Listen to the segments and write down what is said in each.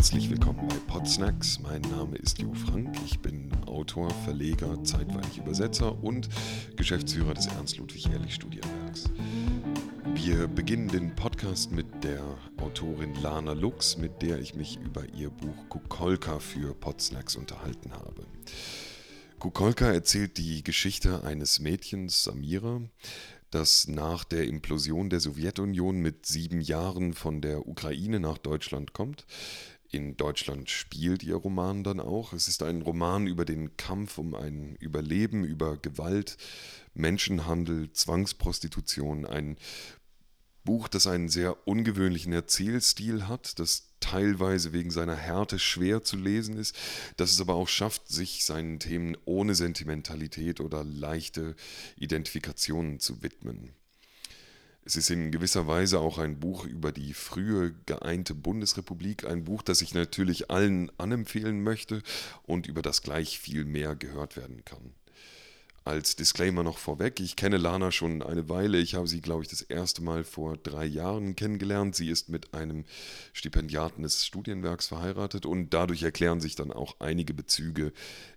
Herzlich willkommen bei Podsnacks. Mein Name ist Jo Frank. Ich bin Autor, Verleger, zeitweilig Übersetzer und Geschäftsführer des Ernst-Ludwig-Ehrlich-Studienwerks. Wir beginnen den Podcast mit der Autorin Lana Lux, mit der ich mich über ihr Buch Kukolka für Podsnacks unterhalten habe. Kukolka erzählt die Geschichte eines Mädchens, Samira, das nach der Implosion der Sowjetunion mit sieben Jahren von der Ukraine nach Deutschland kommt. In Deutschland spielt ihr Roman dann auch. Es ist ein Roman über den Kampf um ein Überleben, über Gewalt, Menschenhandel, Zwangsprostitution. Ein Buch, das einen sehr ungewöhnlichen Erzählstil hat, das teilweise wegen seiner Härte schwer zu lesen ist, das es aber auch schafft, sich seinen Themen ohne Sentimentalität oder leichte Identifikationen zu widmen. Es ist in gewisser Weise auch ein Buch über die frühe geeinte Bundesrepublik, ein Buch, das ich natürlich allen anempfehlen möchte und über das gleich viel mehr gehört werden kann. Als Disclaimer noch vorweg, ich kenne Lana schon eine Weile. Ich habe sie, glaube ich, das erste Mal vor drei Jahren kennengelernt. Sie ist mit einem Stipendiaten des Studienwerks verheiratet und dadurch erklären sich dann auch einige Bezüge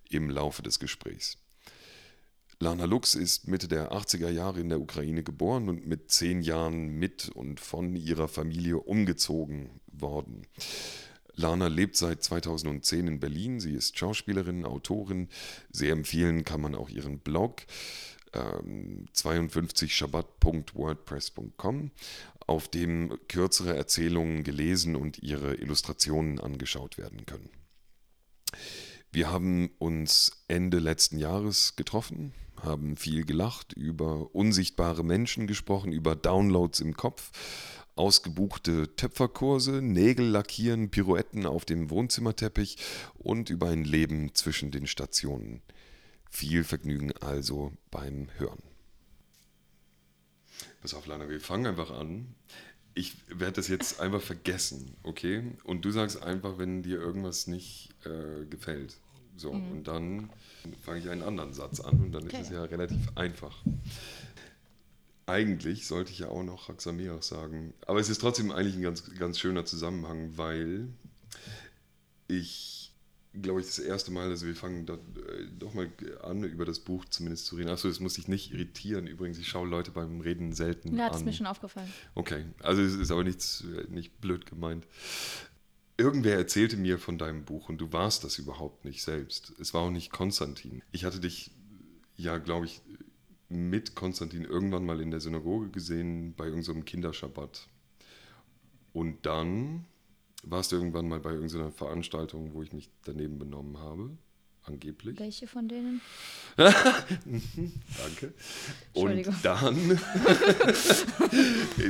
im Laufe des Gesprächs. Lana Lux ist Mitte der 80er Jahre in der Ukraine geboren und mit zehn Jahren mit und von ihrer Familie umgezogen worden. Lana lebt seit 2010 in Berlin. Sie ist Schauspielerin, Autorin. Sehr empfehlen kann man auch ihren Blog ähm, 52shabbat.wordpress.com, auf dem kürzere Erzählungen gelesen und ihre Illustrationen angeschaut werden können. Wir haben uns Ende letzten Jahres getroffen, haben viel gelacht, über unsichtbare Menschen gesprochen, über Downloads im Kopf ausgebuchte Töpferkurse, Nägel lackieren, Pirouetten auf dem Wohnzimmerteppich und über ein Leben zwischen den Stationen. Viel Vergnügen also beim Hören. Pass auf, Lana, wir fangen einfach an. Ich werde das jetzt einfach vergessen, okay? Und du sagst einfach, wenn dir irgendwas nicht äh, gefällt. So, mhm. und dann fange ich einen anderen Satz an und dann okay. ist es ja relativ einfach. Eigentlich sollte ich ja auch noch Haxamirach sagen. Aber es ist trotzdem eigentlich ein ganz, ganz schöner Zusammenhang, weil ich, glaube ich, das erste Mal, also wir fangen da, äh, doch mal an, über das Buch zumindest zu reden. Achso, das muss ich nicht irritieren. Übrigens, ich schaue Leute beim Reden selten ja, an. das ist mir schon aufgefallen. Okay, also es ist aber nichts, nicht blöd gemeint. Irgendwer erzählte mir von deinem Buch und du warst das überhaupt nicht selbst. Es war auch nicht Konstantin. Ich hatte dich ja, glaube ich, mit Konstantin irgendwann mal in der Synagoge gesehen bei irgendeinem Kinderschabbat. Und dann warst du irgendwann mal bei irgendeiner Veranstaltung, wo ich mich daneben benommen habe. Angeblich. Welche von denen? Danke. Und dann.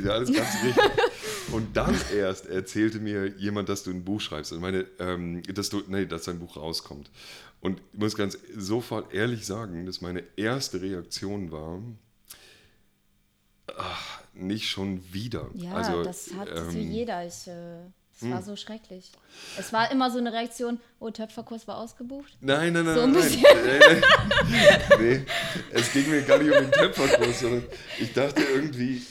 alles ganz richtig. Und dann erst erzählte mir jemand, dass du ein Buch schreibst. Ich meine, ähm, dass du, nee, dass dein Buch rauskommt. Und ich muss ganz sofort ehrlich sagen, dass meine erste Reaktion war, ach, nicht schon wieder. Ja, also, das hat ähm, so jeder. Ich, äh, es war hm. so schrecklich. Es war immer so eine Reaktion, oh, Töpferkurs war ausgebucht. Nein, nein, nein, so nein, nein. nee, es ging mir gar nicht um den Töpferkurs, sondern ich dachte irgendwie,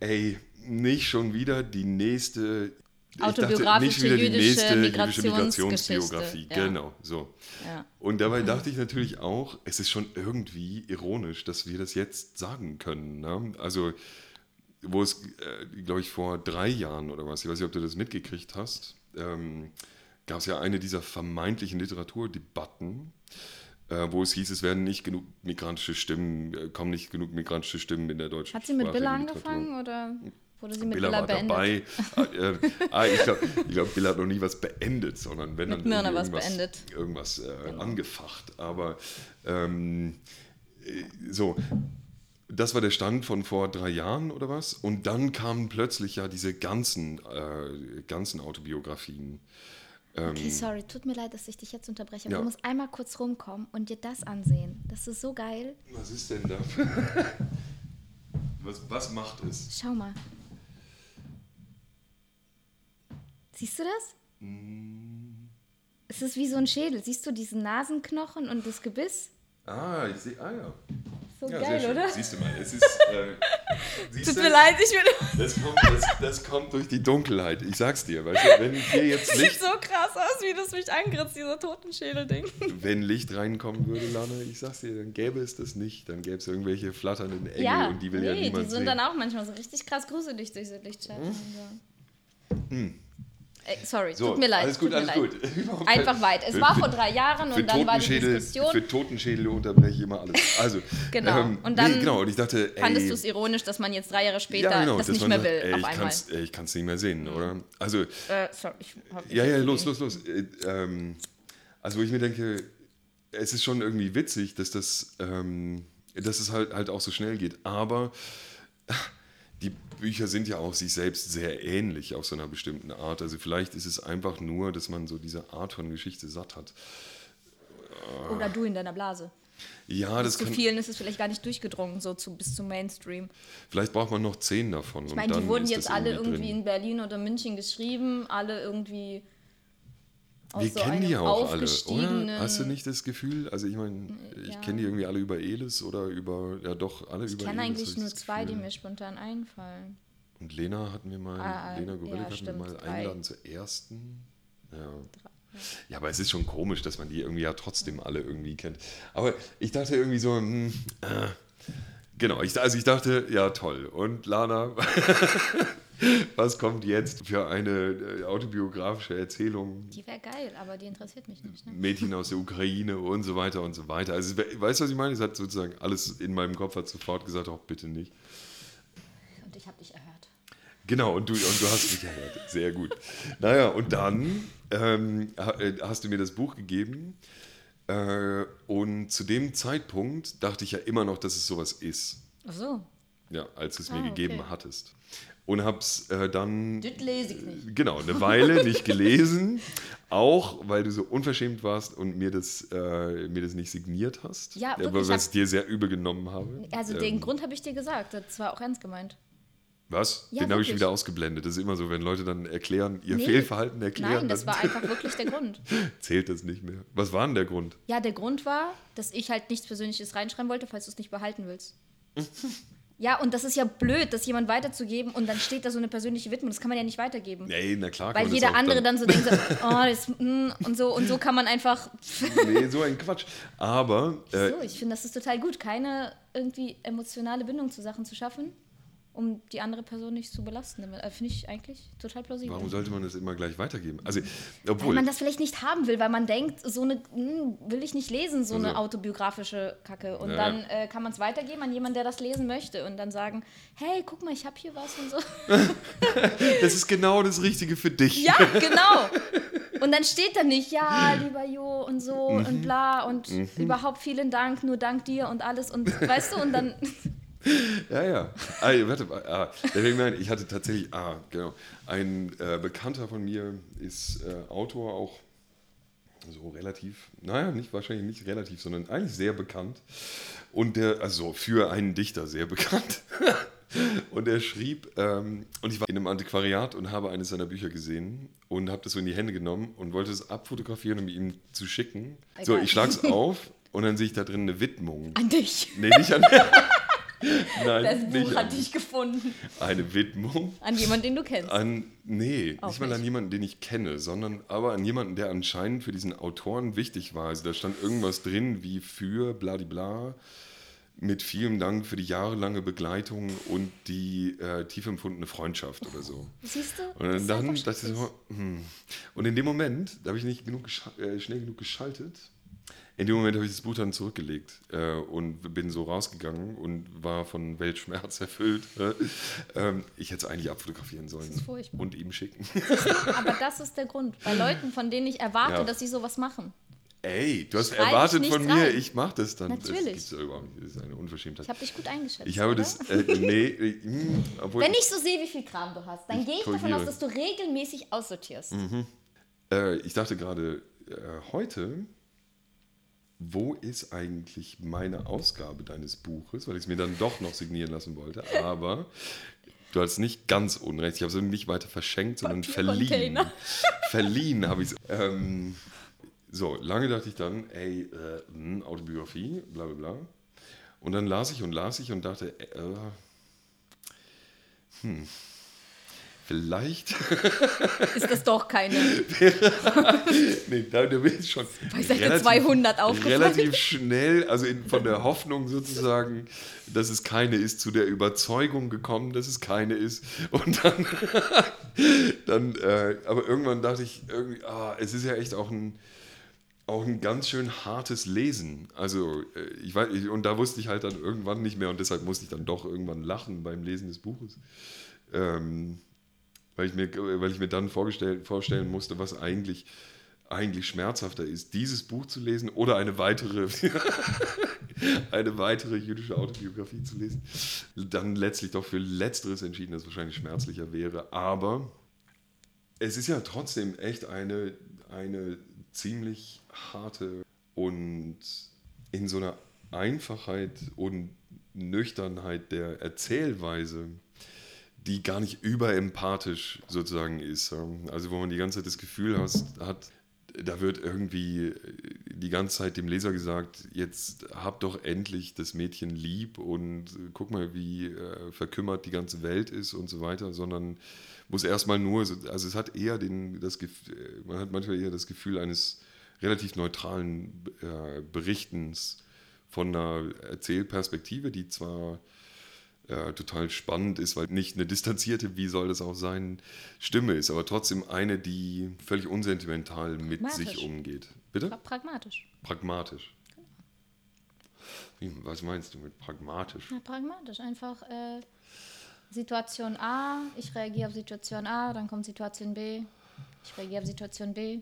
ey, nicht schon wieder die nächste autobiografische jüdische, Migrations jüdische Migrationsbiografie. Ja. Genau, so. Ja. Und dabei dachte ich natürlich auch, es ist schon irgendwie ironisch, dass wir das jetzt sagen können. Ne? Also, wo es, äh, glaube ich, vor drei Jahren oder was, ich weiß nicht, ob du das mitgekriegt hast, ähm, gab es ja eine dieser vermeintlichen Literaturdebatten, äh, wo es hieß, es werden nicht genug migrantische Stimmen, äh, kommen nicht genug migrantische Stimmen in der deutschen Hat sie mit Billa angefangen oder? Wurde sie mit Billa, Billa war beendet? dabei. Ah, äh, ah, ich glaube, glaub, Billa hat noch nie was beendet, sondern wenn dann irgendwas, was beendet. irgendwas äh, genau. angefacht. Aber ähm, äh, so, das war der Stand von vor drei Jahren oder was. Und dann kamen plötzlich ja diese ganzen, äh, ganzen Autobiografien. Ähm, okay, sorry, tut mir leid, dass ich dich jetzt unterbreche, aber ja. du musst einmal kurz rumkommen und dir das ansehen. Das ist so geil. Was ist denn da? was, was macht es? Schau mal. Siehst du das? Mm. Es ist wie so ein Schädel. Siehst du diesen Nasenknochen und das Gebiss? Ah, ich sehe, ah ja. So ja, geil, oder? Siehst du mal, es ist. Äh, Tut mir leid, ich will. Das kommt, das, das kommt, durch die Dunkelheit. Ich sag's dir, weißt du, wenn hier jetzt Licht. Sieht so krass aus, wie das mich angritzt, dieser Totenschädel-Ding. Wenn Licht reinkommen würde, Lana, ich sag's dir, dann gäbe es das nicht. Dann gäbe es irgendwelche flatternden Engel ja, und die will nee, ja niemand sehen. Die sind sehen. dann auch manchmal so richtig krass gruselig durch diese Lichtschatten. Hm? So. Hm. Ey, sorry, so, tut mir leid. Alles gut, alles leid. gut. Einfach weit. Es war vor drei Jahren und dann war die Diskussion. Für Totenschädel unterbreche ich immer alles. Also, genau. Ähm, und dann nee, genau. Und ich dachte, ey, fandest du es ironisch, dass man jetzt drei Jahre später ja, genau, das nicht mehr sagt, will, ey, auf ich einmal. ey, ich kann es nicht mehr sehen, oder? Also, äh, sorry, ja, ja, los, los, los. Äh, ähm, also, wo ich mir denke, es ist schon irgendwie witzig, dass das, ähm, dass es halt, halt auch so schnell geht. Aber Bücher sind ja auch sich selbst sehr ähnlich auf so einer bestimmten Art. Also vielleicht ist es einfach nur, dass man so diese Art von Geschichte satt hat. Oder du in deiner Blase. Ja, das zu kann, vielen ist es vielleicht gar nicht durchgedrungen, so zu, bis zum Mainstream. Vielleicht braucht man noch zehn davon. Ich meine, die wurden jetzt alle irgendwie, irgendwie in Berlin oder München geschrieben, alle irgendwie wir so kennen die ja auch alle, oder? Hast du nicht das Gefühl? Also ich meine, ich ja. kenne die irgendwie alle über Elis oder über, ja doch, alle ich über Elis. Ich kenne eigentlich nur zwei, die mir spontan einfallen. Und Lena hat mir mal, ah, Lena Gorelik ja, hat mir mal drei. eingeladen zur ersten. Ja. Ja, aber es ist schon komisch, dass man die irgendwie ja trotzdem alle irgendwie kennt. Aber ich dachte irgendwie so, hm, äh, genau, ich, also ich dachte, ja toll. Und Lana Was kommt jetzt für eine äh, autobiografische Erzählung? Die wäre geil, aber die interessiert mich nicht. Ne? Mädchen aus der Ukraine und so weiter und so weiter. Also, weißt du, was ich meine? Es hat sozusagen alles in meinem Kopf hat sofort gesagt, auch bitte nicht. Und ich habe dich erhört. Genau, und du, und du hast mich erhört. Sehr gut. Naja, und dann ähm, äh, hast du mir das Buch gegeben. Äh, und zu dem Zeitpunkt dachte ich ja immer noch, dass es sowas ist. Ach so. Ja, als du es mir ah, gegeben okay. hattest und habe es äh, dann. Das lese ich nicht. Genau, eine Weile nicht gelesen. Auch weil du so unverschämt warst und mir das, äh, mir das nicht signiert hast. Ja, wirklich, was ich dir sehr übel genommen habe. Also ähm, den Grund habe ich dir gesagt. Das war auch ernst gemeint. Was? Ja, den habe ich wieder ausgeblendet. Das ist immer so, wenn Leute dann erklären, ihr nee, Fehlverhalten erklären. Nein, das war einfach wirklich der Grund. Zählt das nicht mehr. Was war denn der Grund? Ja, der Grund war, dass ich halt nichts Persönliches reinschreiben wollte, falls du es nicht behalten willst. Ja, und das ist ja blöd, das jemand weiterzugeben und dann steht da so eine persönliche Widmung. Das kann man ja nicht weitergeben. Nee, na klar. Weil jeder andere dann, dann, so denkt, so, oh, das, mm, und so und so kann man einfach. nee, so ein Quatsch. Aber. Äh, so, ich finde, das ist total gut, keine irgendwie emotionale Bindung zu Sachen zu schaffen um die andere Person nicht zu belasten. Äh, finde ich eigentlich total plausibel. Warum sollte man das immer gleich weitergeben? Also, obwohl weil man das vielleicht nicht haben will, weil man denkt, so eine hm, will ich nicht lesen, so also. eine autobiografische Kacke. Und ja. dann äh, kann man es weitergeben an jemanden, der das lesen möchte und dann sagen, hey, guck mal, ich habe hier was und so. das ist genau das Richtige für dich. Ja, genau. Und dann steht da nicht, ja, lieber Jo und so mhm. und bla und mhm. überhaupt vielen Dank, nur dank dir und alles und weißt du, und dann ja, ja. Ah, warte mal. Ah, deswegen ich hatte tatsächlich, ah, genau. Ein äh, Bekannter von mir ist äh, Autor auch so relativ, naja, nicht wahrscheinlich nicht relativ, sondern eigentlich sehr bekannt. Und der, also für einen Dichter sehr bekannt. und er schrieb, ähm, und ich war in einem Antiquariat und habe eines seiner Bücher gesehen und habe das so in die Hände genommen und wollte es abfotografieren, um ihm zu schicken. So, ich schlag's auf und dann sehe ich da drin eine Widmung. An dich? Nee, nicht an. Nein, das Buch hat dich gefunden. Eine Widmung. An jemanden, den du kennst. An, nee, Auch nicht mal nicht. an jemanden, den ich kenne, sondern aber an jemanden, der anscheinend für diesen Autoren wichtig war. Also da stand irgendwas drin wie für bladibla mit vielen Dank für die jahrelange Begleitung und die äh, tief empfundene Freundschaft oder so. Siehst du? Und dann, das ist so, hm. Und in dem Moment, da habe ich nicht genug äh, schnell genug geschaltet in dem Moment habe ich das Buch dann zurückgelegt äh, und bin so rausgegangen und war von Weltschmerz erfüllt. Äh, ähm, ich hätte es eigentlich abfotografieren sollen und ihm schicken. Aber das ist der Grund. Bei Leuten, von denen ich erwarte, ja. dass sie sowas machen. Ey, du hast Schreib erwartet von mir, rein. ich mache das dann. Natürlich. Das, nicht. das ist eine Unverschämtheit. Ich habe dich gut eingeschätzt. Ich habe oder? das. Äh, nee, mh, hm, Wenn ich so sehe, wie viel Kram du hast, dann gehe ich davon aus, dass du regelmäßig aussortierst. Mhm. Äh, ich dachte gerade, äh, heute wo ist eigentlich meine Ausgabe deines Buches, weil ich es mir dann doch noch signieren lassen wollte, aber du hast nicht ganz unrecht, ich habe es nicht weiter verschenkt, sondern verliehen. verliehen habe ich es. Ähm, so, lange dachte ich dann, ey, äh, hm, Autobiografie, bla bla bla. Und dann las ich und las ich und dachte, äh, hm, vielleicht. Ist das doch keine. nee, da, bin ich schon. Bei Seite relativ, 200 aufgefallen. Relativ schnell, also in, von der Hoffnung sozusagen, dass es keine ist, zu der Überzeugung gekommen, dass es keine ist. Und dann, dann äh, aber irgendwann dachte ich, irgendwie, ah, es ist ja echt auch ein auch ein ganz schön hartes Lesen. Also, äh, ich weiß, und da wusste ich halt dann irgendwann nicht mehr und deshalb musste ich dann doch irgendwann lachen beim Lesen des Buches. Ähm, weil, ich mir, weil ich mir dann vorstellen musste, was eigentlich, eigentlich schmerzhafter ist, dieses Buch zu lesen oder eine weitere, eine weitere jüdische Autobiografie zu lesen. Dann letztlich doch für Letzteres entschieden, das wahrscheinlich schmerzlicher wäre. Aber es ist ja trotzdem echt eine, eine ziemlich harte und in so einer Einfachheit und Nüchternheit der Erzählweise, die gar nicht überempathisch sozusagen ist. Also wo man die ganze Zeit das Gefühl has, hat, da wird irgendwie die ganze Zeit dem Leser gesagt, jetzt hab doch endlich das Mädchen lieb und guck mal, wie äh, verkümmert die ganze Welt ist und so weiter, sondern muss erstmal nur, also es hat eher den, das Gefühl, man hat manchmal eher das Gefühl eines relativ neutralen äh, Berichtens von einer Erzählperspektive, die zwar äh, total spannend ist, weil nicht eine distanzierte, wie soll das auch sein, Stimme ist, aber trotzdem eine, die völlig unsentimental mit sich umgeht. Bitte? Pragmatisch. Pragmatisch. Genau. Was meinst du mit pragmatisch? Ja, pragmatisch. Einfach äh, Situation A, ich reagiere auf Situation A, dann kommt Situation B, ich reagiere auf Situation B,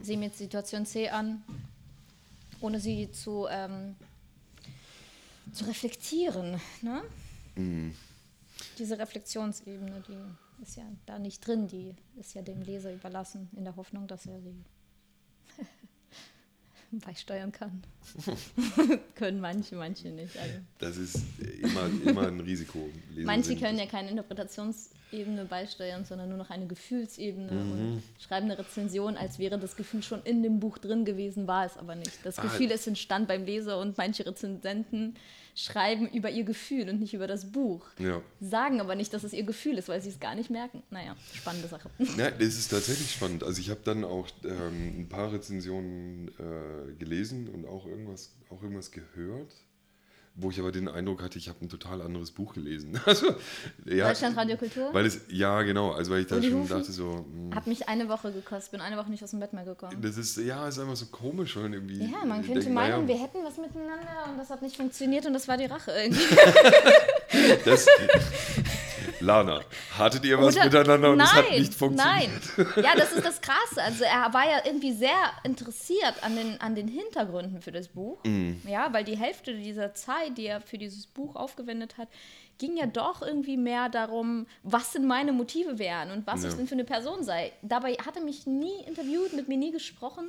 sehe mir jetzt Situation C an, ohne sie zu, ähm, zu reflektieren. Ne? Mhm. Diese Reflexionsebene, die ist ja da nicht drin, die ist ja dem Leser überlassen, in der Hoffnung, dass er sie beisteuern kann. können manche, manche nicht. Also. Das ist immer, immer ein Risiko. manche können ja keine Interpretationsebene beisteuern, sondern nur noch eine Gefühlsebene mhm. und schreiben eine Rezension, als wäre das Gefühl schon in dem Buch drin gewesen, war es aber nicht. Das ah, Gefühl ist entstand beim Leser und manche Rezensenten schreiben über ihr Gefühl und nicht über das Buch. Ja. Sagen aber nicht, dass es ihr Gefühl ist, weil sie es gar nicht merken. Naja, spannende Sache. Ja, das ist tatsächlich spannend. Also ich habe dann auch ähm, ein paar Rezensionen äh, gelesen und auch irgendwas, auch irgendwas gehört wo ich aber den Eindruck hatte, ich habe ein total anderes Buch gelesen. Also, ja, Deutschland Radio Kultur? Weil es, ja, genau, also weil ich da schon dachte so... Mh, hm. hat mich eine Woche gekostet, bin eine Woche nicht aus dem Bett mehr gekommen. Das ist, ja, ist einfach so komisch. Und irgendwie ja, man könnte denken, meinen, ja, wir hätten was miteinander und das hat nicht funktioniert und das war die Rache irgendwie. das, Lana, hattet ihr was Oder, miteinander und nein, es hat nicht funktioniert? Nein, ja, das ist das Krasse. Also er war ja irgendwie sehr interessiert an den, an den Hintergründen für das Buch. Mm. Ja, weil die Hälfte dieser Zeit, die er für dieses Buch aufgewendet hat, ging ja doch irgendwie mehr darum, was denn meine Motive wären und was ja. ich denn für eine Person sei. Dabei hat er mich nie interviewt, mit mir nie gesprochen.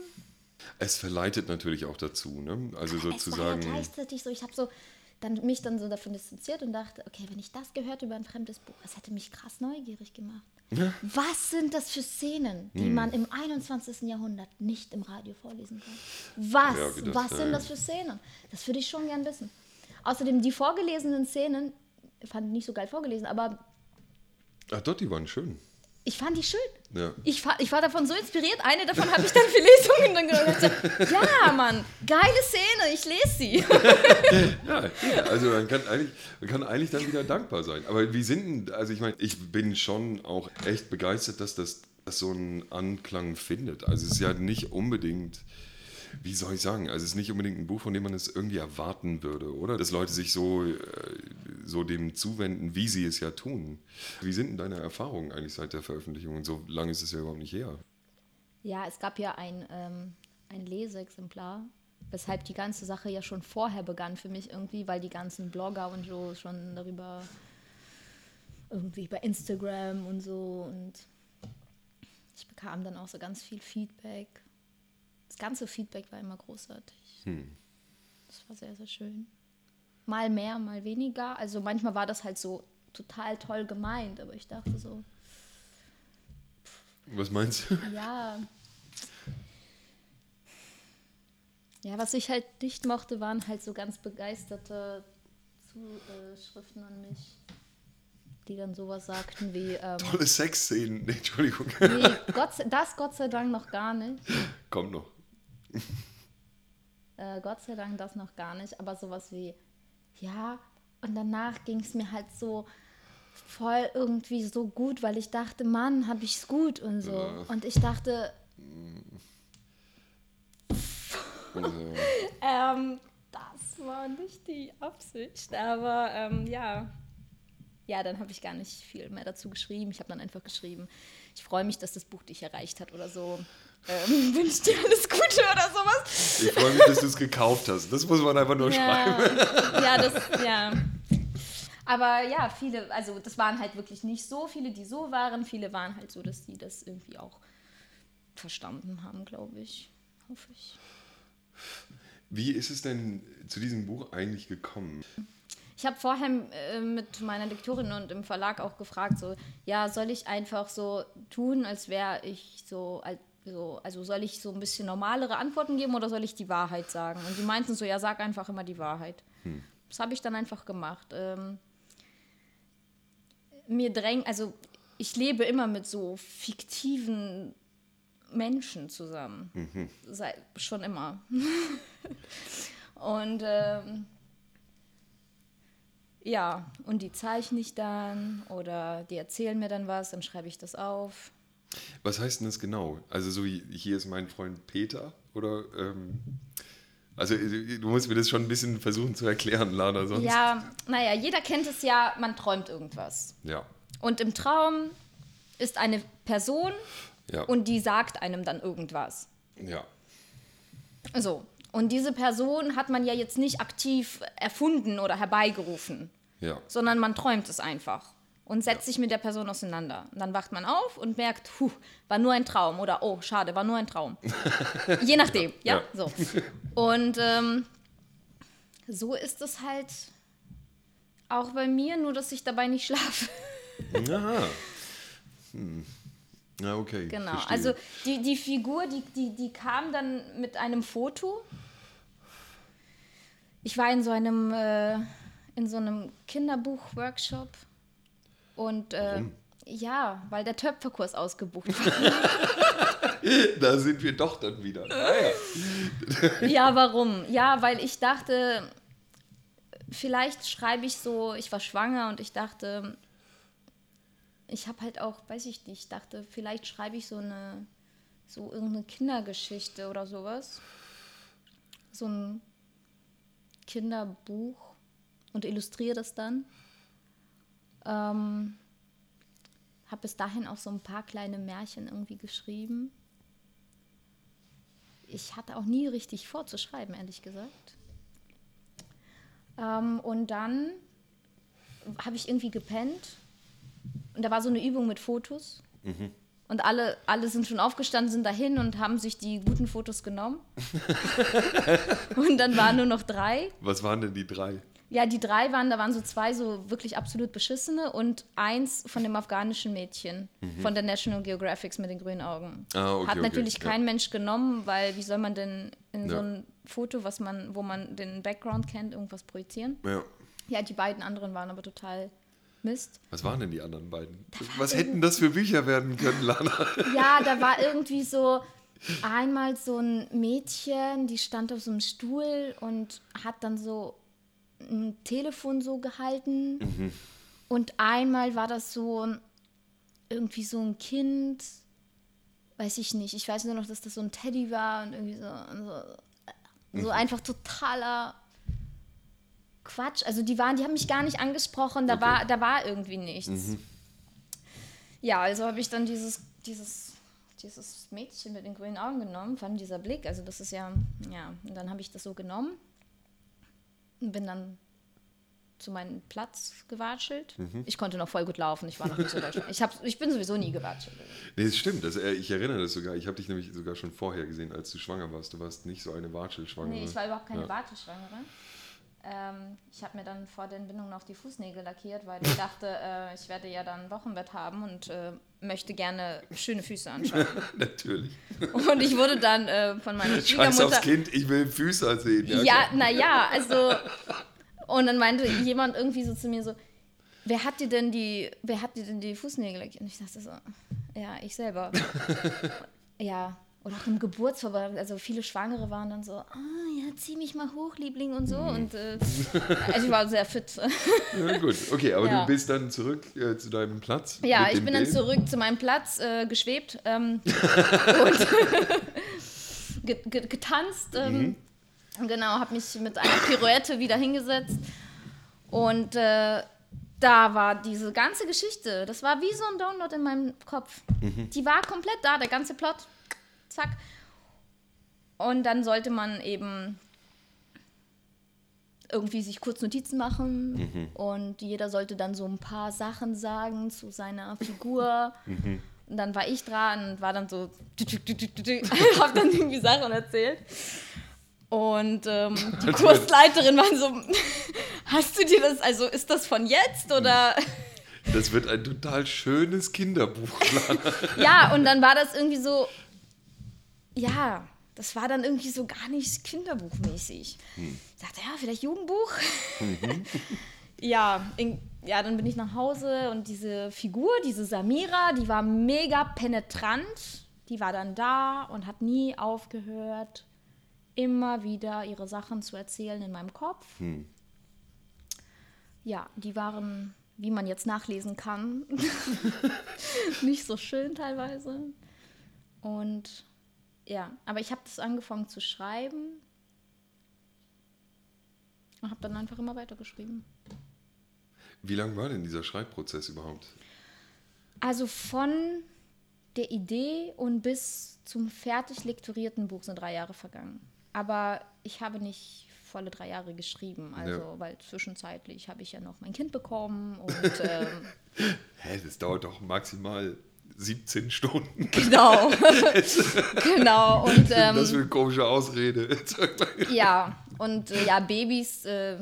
Es verleitet natürlich auch dazu, ne? Also ja, sozusagen. Es war ja gleichzeitig so, ich habe so dann mich dann so davon distanziert und dachte, okay, wenn ich das gehört über ein fremdes Buch, das hätte mich krass neugierig gemacht. Ja. Was sind das für Szenen, die hm. man im 21. Jahrhundert nicht im Radio vorlesen kann? Was? Ja, das, was sind das für Szenen? Das würde ich schon gern wissen. Außerdem die vorgelesenen Szenen, fand ich nicht so geil vorgelesen, aber. Ach doch, die waren schön ich fand die schön. Ja. Ich, war, ich war davon so inspiriert. Eine davon habe ich dann für Lesungen dann gehört. Ja, Mann, geile Szene, ich lese sie. ja, also man kann, eigentlich, man kann eigentlich dann wieder dankbar sein. Aber wie sind denn, also ich meine, ich bin schon auch echt begeistert, dass das, das so einen Anklang findet. Also es ist ja nicht unbedingt wie soll ich sagen, also es ist nicht unbedingt ein Buch, von dem man es irgendwie erwarten würde, oder? Dass Leute sich so, äh, so dem zuwenden, wie sie es ja tun. Wie sind denn deine Erfahrungen eigentlich seit der Veröffentlichung? so lange ist es ja überhaupt nicht her. Ja, es gab ja ein, ähm, ein Leseexemplar, weshalb die ganze Sache ja schon vorher begann für mich irgendwie, weil die ganzen Blogger und so schon darüber irgendwie bei Instagram und so und ich bekam dann auch so ganz viel Feedback das ganze Feedback war immer großartig. Hm. Das war sehr, sehr schön. Mal mehr, mal weniger. Also manchmal war das halt so total toll gemeint, aber ich dachte so. Was meinst du? Ja. Ja, was ich halt nicht mochte, waren halt so ganz begeisterte Zuschriften an mich, die dann sowas sagten wie. Ähm, Tolle Sexszenen, nee, Entschuldigung. nee, Gott, sei- das Gott sei Dank noch gar nicht. Kommt noch. Äh, Gott sei Dank das noch gar nicht, aber sowas wie, ja, und danach ging es mir halt so voll irgendwie so gut, weil ich dachte, Mann, hab ich's gut und so. Und ich dachte, Also, ähm, das war nicht die Absicht, aber ähm, ja. Ja, dann habe ich gar nicht viel mehr dazu geschrieben. Ich habe dann einfach geschrieben, ich freue mich, dass das Buch dich erreicht hat oder so. Ähm, wünsche dir alles Gute oder sowas. ich freue mich, dass du es gekauft hast. Das muss man einfach nur schreiben. Ja, ja, das, ja. Aber ja, viele, also das waren halt wirklich nicht so viele, die so waren. Viele waren halt so, dass die das irgendwie auch verstanden haben, glaube ich. Hoffe ich. Wie ist es denn zu diesem Buch eigentlich gekommen? Ich habe vorher äh, mit meiner Lektorin und im Verlag auch gefragt, so, ja, soll ich einfach so tun, als wäre ich so, als, so, also soll ich so ein bisschen normalere Antworten geben oder soll ich die Wahrheit sagen? Und die meinten so, ja, sag einfach immer die Wahrheit. Das habe ich dann einfach gemacht. Ähm, mir drängt, also ich lebe immer mit so fiktiven Menschen zusammen. Seit, schon immer. und ähm, ja, und die zeichne ich dann oder die erzählen mir dann was, dann schreibe ich das auf. Was heißt denn das genau? Also so wie hier ist mein Freund Peter oder ähm, also du musst mir das schon ein bisschen versuchen zu erklären, Lana, sonst. Ja, naja, jeder kennt es ja, man träumt irgendwas. Ja. Und im Traum ist eine Person Ja. und die sagt einem dann irgendwas. ja. So. Und diese Person hat man ja jetzt nicht aktiv erfunden oder herbeigerufen, Ja. sondern man träumt es einfach und setzt sich mit der Person auseinander. Und dann wacht man auf und merkt, puh, war nur ein Traum oder oh, schade, war nur ein Traum. Je nachdem, ja, Ja. so. Und ähm, so ist es halt auch bei mir, nur dass ich dabei nicht schlafe. Aha. Hm. Ja, okay. Genau, verstehe. also die, die Figur, die, die, die kam dann mit einem Foto. Ich war in so einem, äh, in so einem Kinderbuch-Workshop und äh, ja, weil der Töpferkurs ausgebucht war. Da sind wir doch dann wieder. Ah, ja. ja, warum? Ja, weil ich dachte, vielleicht schreibe ich so, ich war schwanger und ich dachte, ich habe halt auch, weiß ich nicht, ich dachte, vielleicht schreibe ich so eine, so irgendeine Kindergeschichte oder sowas. So ein Kinderbuch und illustriere das dann. Ähm, habe bis dahin auch so ein paar kleine Märchen irgendwie geschrieben. Ich hatte auch nie richtig vor zu schreiben, ehrlich gesagt. Ähm, und dann habe ich irgendwie gepennt und da war so eine Übung mit Fotos. Und alle, alle sind schon aufgestanden, sind dahin und haben sich die guten Fotos genommen. und dann waren nur noch drei. Was waren denn die drei? Ja, die drei waren, da waren so zwei so wirklich absolut beschissene und eins von dem afghanischen Mädchen von der National Geographic mit den grünen Augen. Ah, okay, Hat okay, natürlich ja. kein Mensch genommen, weil wie soll man denn in so Ja. ein Foto, was man, wo man den Background kennt, irgendwas projizieren? Ja. Ja, die beiden anderen waren aber total Mist. Was waren denn die anderen beiden? Was hätten das für Bücher werden können, Lana? Ja, da war irgendwie so einmal so ein Mädchen, die stand auf so einem Stuhl und hat dann so ein Telefon so gehalten. Und einmal war das so irgendwie so ein Kind, weiß ich nicht. Ich weiß nur noch, dass das so ein Teddy war und irgendwie so, so, so einfach totaler Quatsch. Also die waren, die haben mich gar nicht angesprochen, da, Okay. war, da war irgendwie nichts. Ja, also habe ich dann dieses, dieses, dieses Mädchen mit den grünen Augen genommen, fand dieser Blick, also das ist ja, ja, und dann habe ich das so genommen und bin dann zu meinem Platz gewatschelt. Ich konnte noch voll gut laufen, ich war noch nicht so deutsch. Ich, hab, ich bin sowieso nie gewatschelt. Nee, das stimmt. Das, äh, ich erinnere das sogar. Ich habe dich nämlich sogar schon vorher gesehen, als du schwanger warst. Du warst nicht so eine Watschelschwangere. Nee, ich war überhaupt keine Ja. Warteschwangere. Ähm, ich habe mir dann vor der Entbindung noch die Fußnägel lackiert, weil ich dachte, äh, ich werde ja dann Wochenbett haben und äh, möchte gerne schöne Füße anschauen. Natürlich. Und ich wurde dann äh, von meiner Scheiß Schwiegermutter... aufs Kind, ich will Füße sehen. Ja, klar. naja, also. Und dann meinte jemand irgendwie so zu mir so, wer hat dir denn die, wer hat dir denn die Fußnägel gelegt? Und ich dachte so, ja, ich selber. ja, oder auch im Geburtsvorbereitung, also viele Schwangere waren dann so, ah ja, zieh mich mal hoch, Liebling und so. Und äh, also ich war sehr fit. Ja, gut, okay, aber Ja. du bist dann zurück äh, zu deinem Platz. Ja, ich bin dann Bild. zurück zu meinem Platz äh, geschwebt ähm, und ge ge getanzt. Ähm, Genau, habe mich mit einer Pirouette wieder hingesetzt. Und äh, da war diese ganze Geschichte, das war wie so ein Download in meinem Kopf. Die war komplett da, der ganze Plot. Zack. Und dann sollte man eben irgendwie sich kurz Notizen machen und jeder sollte dann so ein paar Sachen sagen zu seiner Figur. Und dann war ich dran und war dann so, hab dann irgendwie Sachen erzählt. Und ähm, die Kursleiterin war so, hast du dir das, also ist das von jetzt oder? Das wird ein total schönes Kinderbuch. Ja, und dann war das irgendwie so, ja, das war dann irgendwie so gar nicht kinderbuchmäßig. Ich dachte, ja, vielleicht Jugendbuch. ja, in, ja, dann bin ich nach Hause und diese Figur, diese Samira, die war mega penetrant. Die war dann da und hat nie aufgehört, immer wieder ihre Sachen zu erzählen in meinem Kopf. Ja, die waren, wie man jetzt nachlesen kann, nicht so schön teilweise. Und ja, aber ich habe das angefangen zu schreiben und habe dann einfach immer weitergeschrieben. Wie lang war denn dieser Schreibprozess überhaupt? Also von der Idee und bis zum fertig lektorierten Buch sind drei Jahre vergangen. Aber ich habe nicht volle drei Jahre geschrieben, also Ja. weil zwischenzeitlich habe ich ja noch mein Kind bekommen und ähm, Hä, das dauert doch maximal 17 Stunden. genau, genau und ähm, das für eine komische Ausrede. Ja, und äh, ja, Babys äh,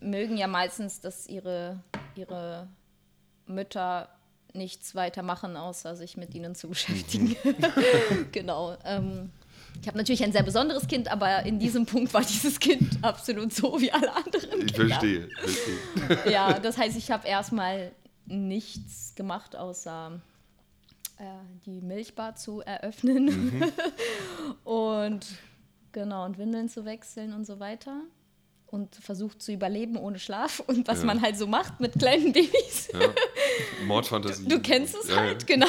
mögen ja meistens, dass ihre, ihre Mütter nichts weiter machen, außer sich mit ihnen zu beschäftigen. genau. Ähm, ich habe natürlich ein sehr besonderes Kind, aber in diesem Punkt war dieses Kind absolut so wie alle anderen. Ich Kinder. verstehe, verstehe. Ja, das heißt, ich habe erstmal nichts gemacht, außer äh, die Milchbar zu eröffnen und genau und Windeln zu wechseln und so weiter und versucht zu überleben ohne Schlaf und was Ja. man halt so macht mit kleinen Babys. Ja. Mordfantasie. Du kennst es Ja, halt, genau.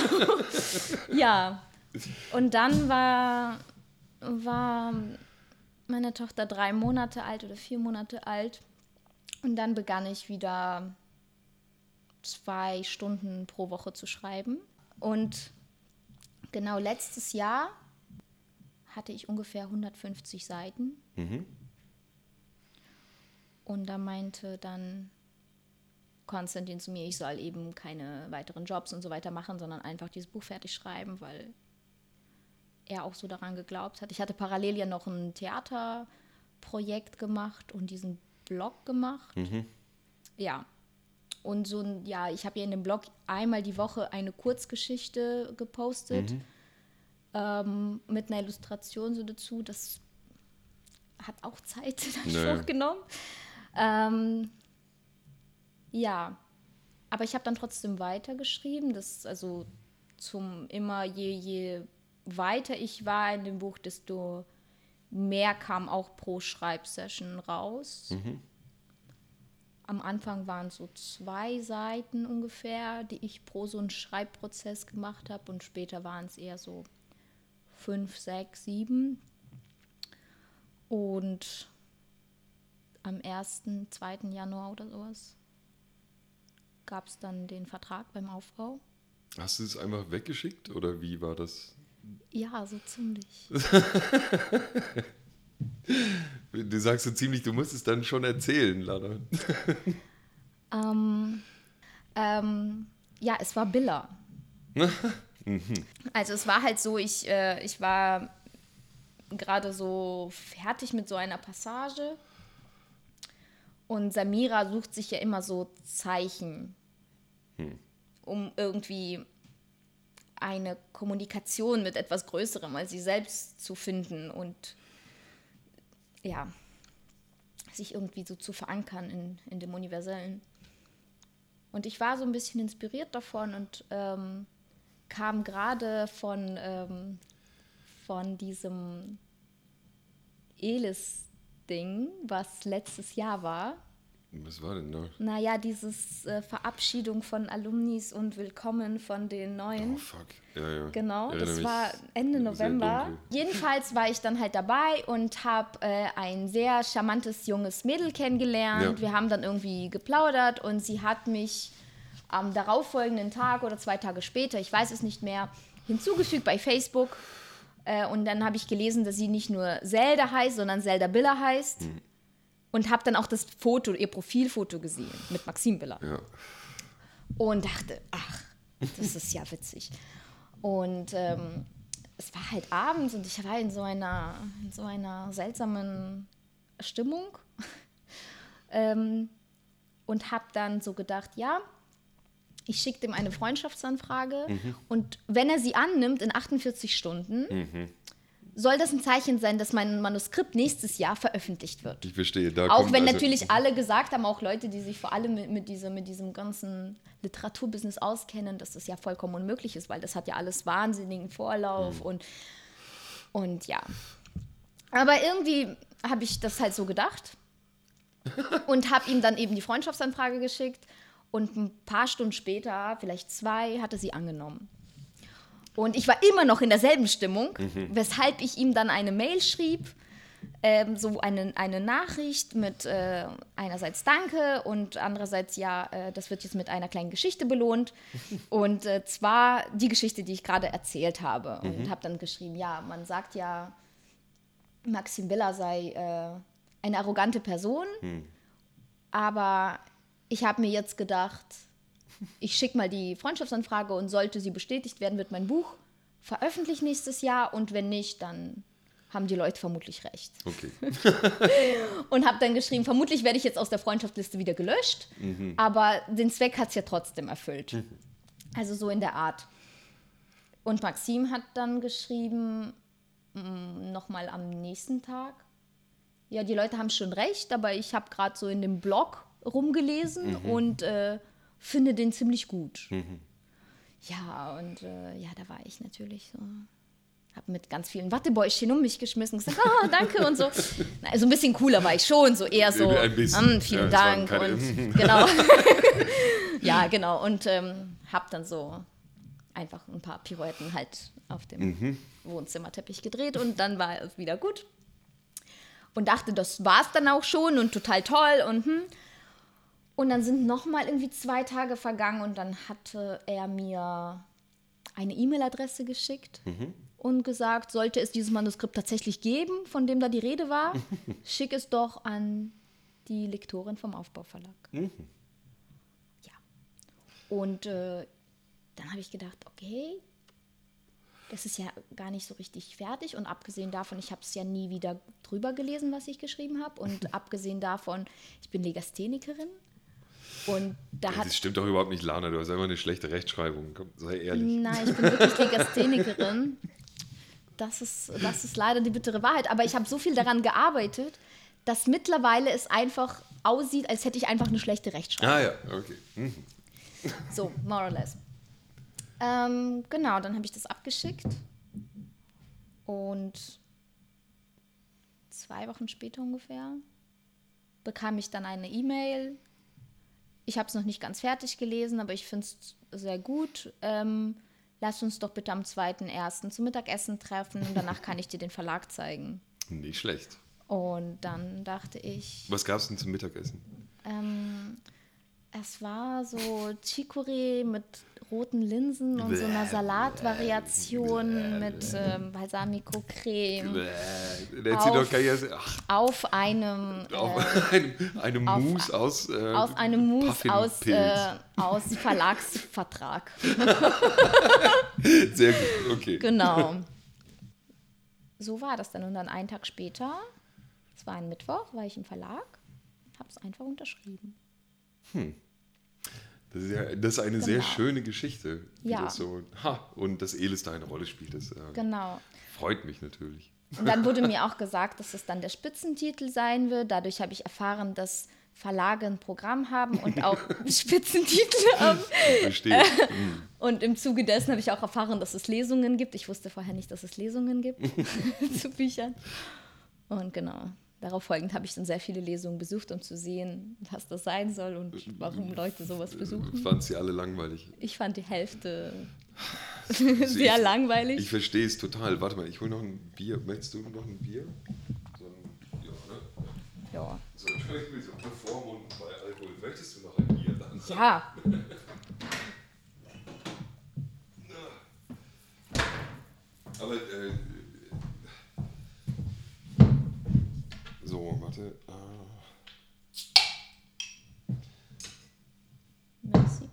ja. Und dann war, war meine Tochter drei Monate alt oder vier Monate alt. Und dann begann ich wieder zwei Stunden pro Woche zu schreiben. Und genau letztes Jahr hatte ich ungefähr 150 Seiten. Mhm. Und da meinte dann Konstantin zu mir, ich soll eben keine weiteren Jobs und so weiter machen, sondern einfach dieses Buch fertig schreiben, weil er auch so daran geglaubt hat. Ich hatte parallel ja noch ein Theaterprojekt gemacht und diesen Blog gemacht. Ja. Und so ein, ja, ich habe ja in dem Blog einmal die Woche eine Kurzgeschichte gepostet ähm, mit einer Illustration so dazu. Das hat auch Zeit in. Anspruch genommen. Ähm, ja, aber ich habe dann trotzdem weitergeschrieben. Das also zum immer je je weiter ich war in dem Buch, desto mehr kam auch pro Schreibsession raus. Am Anfang waren es so zwei Seiten ungefähr, die ich pro so einen Schreibprozess gemacht habe und später waren es eher so fünf, sechs, sieben. Und am 1., 2. Januar oder sowas gab es dann den Vertrag beim Aufbau. Hast du es einfach weggeschickt oder wie war das? Ja, so ziemlich. Du sagst so ziemlich, du musst es dann schon erzählen, Lana. Ähm, ähm, ja, es war Billa. also es war halt so, ich, äh, ich war gerade so fertig mit so einer Passage und Samira sucht sich ja immer so Zeichen, um irgendwie eine Kommunikation mit etwas Größerem als sie selbst zu finden und ja, sich irgendwie so zu verankern in, in dem Universellen. Und ich war so ein bisschen inspiriert davon und ähm, kam gerade von, ähm, von diesem Elis-Ding, was letztes Jahr war. Was war denn da? Naja, dieses äh, Verabschiedung von Alumnis und Willkommen von den Neuen. Oh, fuck. Ja, ja. Genau, das war Ende November. Jedenfalls war ich dann halt dabei und habe äh, ein sehr charmantes junges Mädel kennengelernt. Ja. Wir haben dann irgendwie geplaudert und sie hat mich am darauffolgenden Tag oder zwei Tage später, ich weiß es nicht mehr, hinzugefügt bei Facebook. Äh, und dann habe ich gelesen, dass sie nicht nur Zelda heißt, sondern Zelda Biller heißt. Hm. Und habe dann auch das Foto, ihr Profilfoto gesehen mit Maxim Biller Ja. und dachte, ach, das ist ja witzig. Und ähm, es war halt abends und ich war in so einer, in so einer seltsamen Stimmung ähm, und habe dann so gedacht, ja, ich schicke dem eine Freundschaftsanfrage und wenn er sie annimmt in 48 Stunden, soll das ein Zeichen sein, dass mein Manuskript nächstes Jahr veröffentlicht wird. Ich verstehe. Da Auch wenn also- natürlich alle gesagt haben, auch Leute, die sich vor allem mit, mit, diesem, mit diesem ganzen Literaturbusiness auskennen, dass das ja vollkommen unmöglich ist, weil das hat ja alles wahnsinnigen Vorlauf Mhm. und, und ja. Aber irgendwie habe ich das halt so gedacht und habe ihm dann eben die Freundschaftsanfrage geschickt und ein paar Stunden später, vielleicht zwei, hatte sie angenommen. Und ich war immer noch in derselben Stimmung, weshalb ich ihm dann eine Mail schrieb, ähm, so eine, eine Nachricht mit äh, einerseits Danke und andererseits ja, äh, das wird jetzt mit einer kleinen Geschichte belohnt. Und äh, zwar die Geschichte, die ich gerade erzählt habe. Und habe dann geschrieben, ja, man sagt ja, Maxim Biller sei äh, eine arrogante Person, aber ich habe mir jetzt gedacht, ich schicke mal die Freundschaftsanfrage und sollte sie bestätigt werden, wird mein Buch veröffentlicht nächstes Jahr und wenn nicht, dann haben die Leute vermutlich recht. Okay. Und habe dann geschrieben, vermutlich werde ich jetzt aus der Freundschaftsliste wieder gelöscht, aber den Zweck hat es ja trotzdem erfüllt. Also so in der Art. Und Maxim hat dann geschrieben, nochmal am nächsten Tag, ja, die Leute haben schon recht, aber ich habe gerade so in dem Blog rumgelesen und äh, finde den ziemlich gut. Ja, und äh, ja, da war ich natürlich so, habe mit ganz vielen Wattebäuschen um mich geschmissen und gesagt, oh, danke und so. Also ein bisschen cooler war ich schon, so eher so, Ein bisschen. "Mm, vielen Ja, Dank und genau. ja, genau. Und ähm, habe dann so einfach ein paar Pirouetten halt auf dem Mhm. Wohnzimmerteppich gedreht und dann war es wieder gut. Und dachte, das war's dann auch schon und total toll und hm. Und dann sind noch mal irgendwie zwei Tage vergangen und dann hatte er mir eine E-Mail-Adresse geschickt und gesagt, sollte es dieses Manuskript tatsächlich geben, von dem da die Rede war, schick es doch an die Lektorin vom Aufbauverlag. Ja. Und äh, dann habe ich gedacht, okay, das ist ja gar nicht so richtig fertig. Und abgesehen davon, ich habe es ja nie wieder drüber gelesen, was ich geschrieben habe. Und abgesehen davon, ich bin Legasthenikerin. Und da hat Das stimmt doch überhaupt nicht, Lana. Du hast einfach eine schlechte Rechtschreibung. Komm, sei ehrlich. Nein, ich bin wirklich Legasthenikerin. Das ist, das ist leider die bittere Wahrheit. Aber ich habe so viel daran gearbeitet, dass mittlerweile es einfach aussieht, als hätte ich einfach eine schlechte Rechtschreibung. Ah ja, okay. Hm. So, more or less. Ähm, genau, dann habe ich das abgeschickt. Und zwei Wochen später ungefähr bekam ich dann eine E-Mail. Ich habe es noch nicht ganz fertig gelesen, aber ich finde es sehr gut. Ähm, lass uns doch bitte am 2.1. zum Mittagessen treffen und danach kann ich dir den Verlag zeigen. Nicht schlecht. Und dann dachte ich, Was gab es denn zum Mittagessen? ähm, es war so Chicorée mit roten Linsen und so einer Salatvariation mit ähm, Balsamico-Creme Auf- auf einem auf äh, einem, einem auf- Mousse aus. Äh, auf einem Mousse aus, äh, aus Verlagsvertrag. Sehr gut, okay. Genau. So war das dann. Und dann einen Tag später, es war ein Mittwoch, war ich im Verlag, habe es einfach unterschrieben. Das ist, ja, das ist eine sehr Genau. schöne Geschichte. Ja. Das so, ha, und dass Elis da eine Rolle spielt, das äh, Genau. freut mich natürlich. Und dann wurde mir auch gesagt, dass es dann der Spitzentitel sein wird. Dadurch habe ich erfahren, dass Verlage ein Programm haben und auch Spitzentitel haben. Verstehe. Und im Zuge dessen habe ich auch erfahren, dass es Lesungen gibt. Ich wusste vorher nicht, dass es Lesungen gibt zu Büchern. Und genau, darauf folgend habe ich dann sehr viele Lesungen besucht, um zu sehen, was das sein soll und warum Leute sowas besuchen. Fand sie alle langweilig. Ich fand die Hälfte sehr ich, langweilig. Ich verstehe es total. Warte mal, ich hole noch ein Bier. Möchtest du noch ein Bier? So ein, ja, ne? ja. So, Entschuldigung, so bevormunden bei Alkohol. Möchtest du noch ein Bier dann? Ja. Aber, äh, so, warte. Ah, Merci.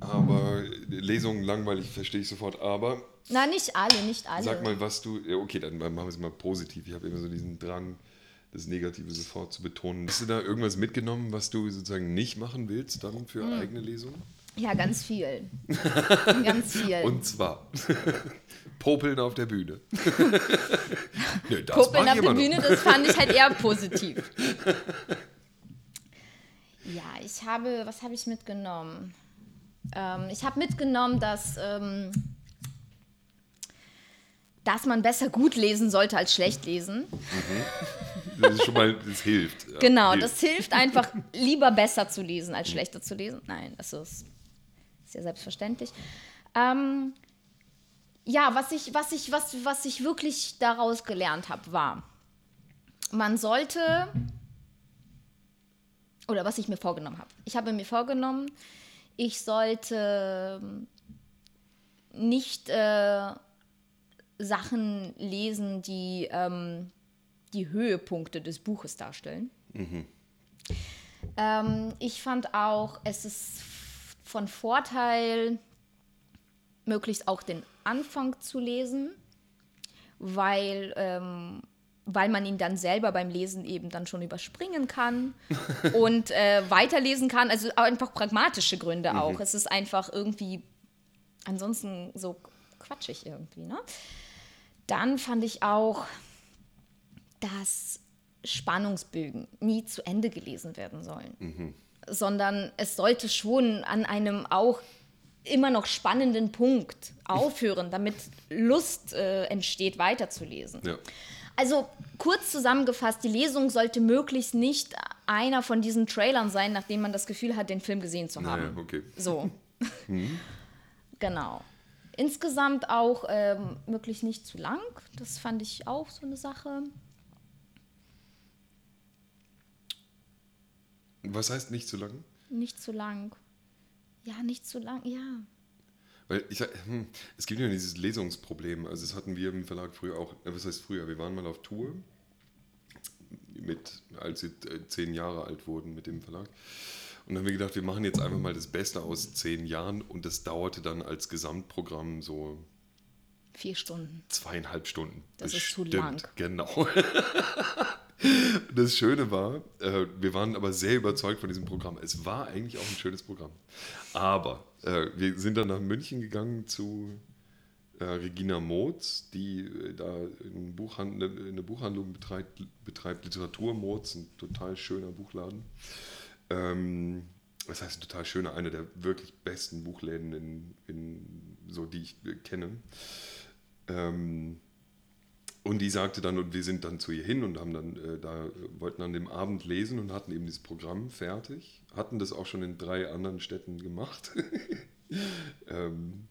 aber Lesungen langweilig, verstehe ich sofort. Aber Na, nicht alle, nicht alle. sag mal, was du. Okay, dann machen wir es mal positiv. Ich habe immer so diesen Drang, das Negative sofort zu betonen. Hast du da irgendwas mitgenommen, was du sozusagen nicht machen willst dann für Hm. eigene Lesungen? Ja, ganz viel. ganz viel. Und zwar Popeln auf der Bühne. Nö, mach auf der noch. Bühne, das fand ich halt eher positiv. Ja, ich habe, was habe ich mitgenommen? Ähm, ich habe mitgenommen, dass, ähm, dass man besser gut lesen sollte als schlecht lesen. Das ist schon mal, das hilft. Genau, hilft. das hilft einfach, lieber besser zu lesen als schlechter zu lesen. Nein, das ist, ist ja selbstverständlich. Ähm, ja, was ich, was, ich, was, was ich wirklich daraus gelernt habe, war, man sollte, oder was ich mir vorgenommen habe. Ich habe mir vorgenommen, ich sollte nicht äh, Sachen lesen, die ähm, die Höhepunkte des Buches darstellen. Ähm, ich fand auch, es ist von Vorteil, möglichst auch den Anfang zu lesen, weil, ähm, weil man ihn dann selber beim Lesen eben dann schon überspringen kann und äh, weiterlesen kann. Also einfach pragmatische Gründe auch. Es ist einfach irgendwie ansonsten so quatschig irgendwie. Ne? Dann fand ich auch, dass Spannungsbögen nie zu Ende gelesen werden sollen, sondern es sollte schon an einem auch immer noch spannenden Punkt aufhören, damit Lust äh, entsteht, weiterzulesen. Ja. Also kurz zusammengefasst, die Lesung sollte möglichst nicht einer von diesen Trailern sein, nachdem man das Gefühl hat, den Film gesehen zu haben. Naja, okay. So. genau. Insgesamt auch ähm, möglichst nicht zu lang. Das fand ich auch so eine Sache. Was heißt nicht zu lang? Nicht zu lang. Ja, nicht zu lang, ja. Weil ich hm, es gibt ja dieses Lesungsproblem. Also das hatten wir im Verlag früher auch. äh, Was heißt früher? Wir waren mal auf Tour mit, als sie äh, zehn Jahre alt wurden mit dem Verlag. Und dann haben wir gedacht, wir machen jetzt einfach mal das Beste aus zehn Jahren und das dauerte dann als Gesamtprogramm so Vier Stunden. zweieinhalb Stunden. Das ist zu Bestimmt, lang. Genau. Das Schöne war, äh, wir waren aber sehr überzeugt von diesem Programm. Es war eigentlich auch ein schönes Programm. Aber äh, wir sind dann nach München gegangen zu äh, Regina Motz, die äh, da ein Buchhand eine Buchhandlung betreibt, betreibt Literatur Motz, ein total schöner Buchladen. Ähm, das heißt, ein total schöner, einer der wirklich besten Buchläden, in, in, so, die ich äh, kenne. Ähm, und die sagte dann, und wir sind dann zu ihr hin und haben dann äh, da, äh, wollten an dem Abend lesen und hatten eben dieses Programm fertig. Hatten das auch schon in drei anderen Städten gemacht. ähm,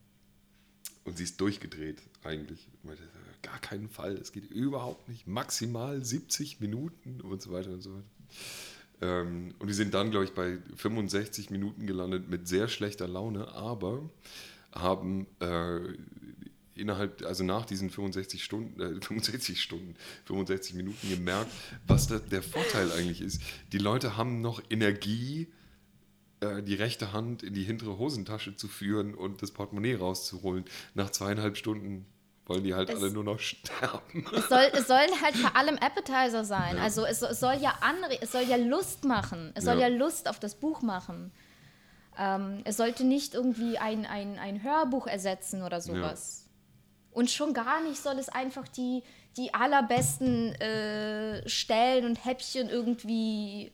und sie ist durchgedreht eigentlich. Ich meinte, gar keinen Fall, es geht überhaupt nicht. Maximal 70 Minuten und so weiter und so weiter. Ähm, und wir sind dann, glaube ich, bei 65 Minuten gelandet mit sehr schlechter Laune, aber haben äh, innerhalb, also nach diesen 65 Stunden, äh, 65 Stunden, 65 Minuten gemerkt, was da der Vorteil eigentlich ist. Die Leute haben noch Energie, äh, die rechte Hand in die hintere Hosentasche zu führen und das Portemonnaie rauszuholen. Nach zweieinhalb Stunden wollen die halt Es- alle nur noch sterben. Es soll, es soll halt vor allem Appetizer sein. Also es, es soll ja anre es soll ja Lust machen. Es soll Ja. ja, Lust auf das Buch machen. Ähm, es sollte nicht irgendwie ein, ein, ein Hörbuch ersetzen oder sowas. Und schon gar nicht soll es einfach die, die allerbesten äh, Stellen und Häppchen irgendwie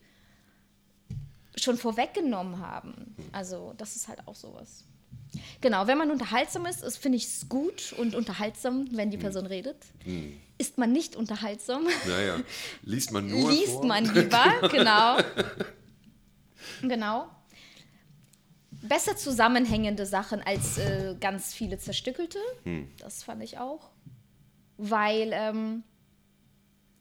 schon vorweggenommen haben. Also das ist halt auch sowas. Genau, wenn man unterhaltsam ist, ist finde ich es gut und unterhaltsam, wenn die Person redet. Hm. Ist man nicht unterhaltsam, Naja, liest man nur liest vor? man lieber, genau. Genau. Besser zusammenhängende Sachen als äh, ganz viele zerstückelte. Hm. Das fand ich auch. Weil, ähm,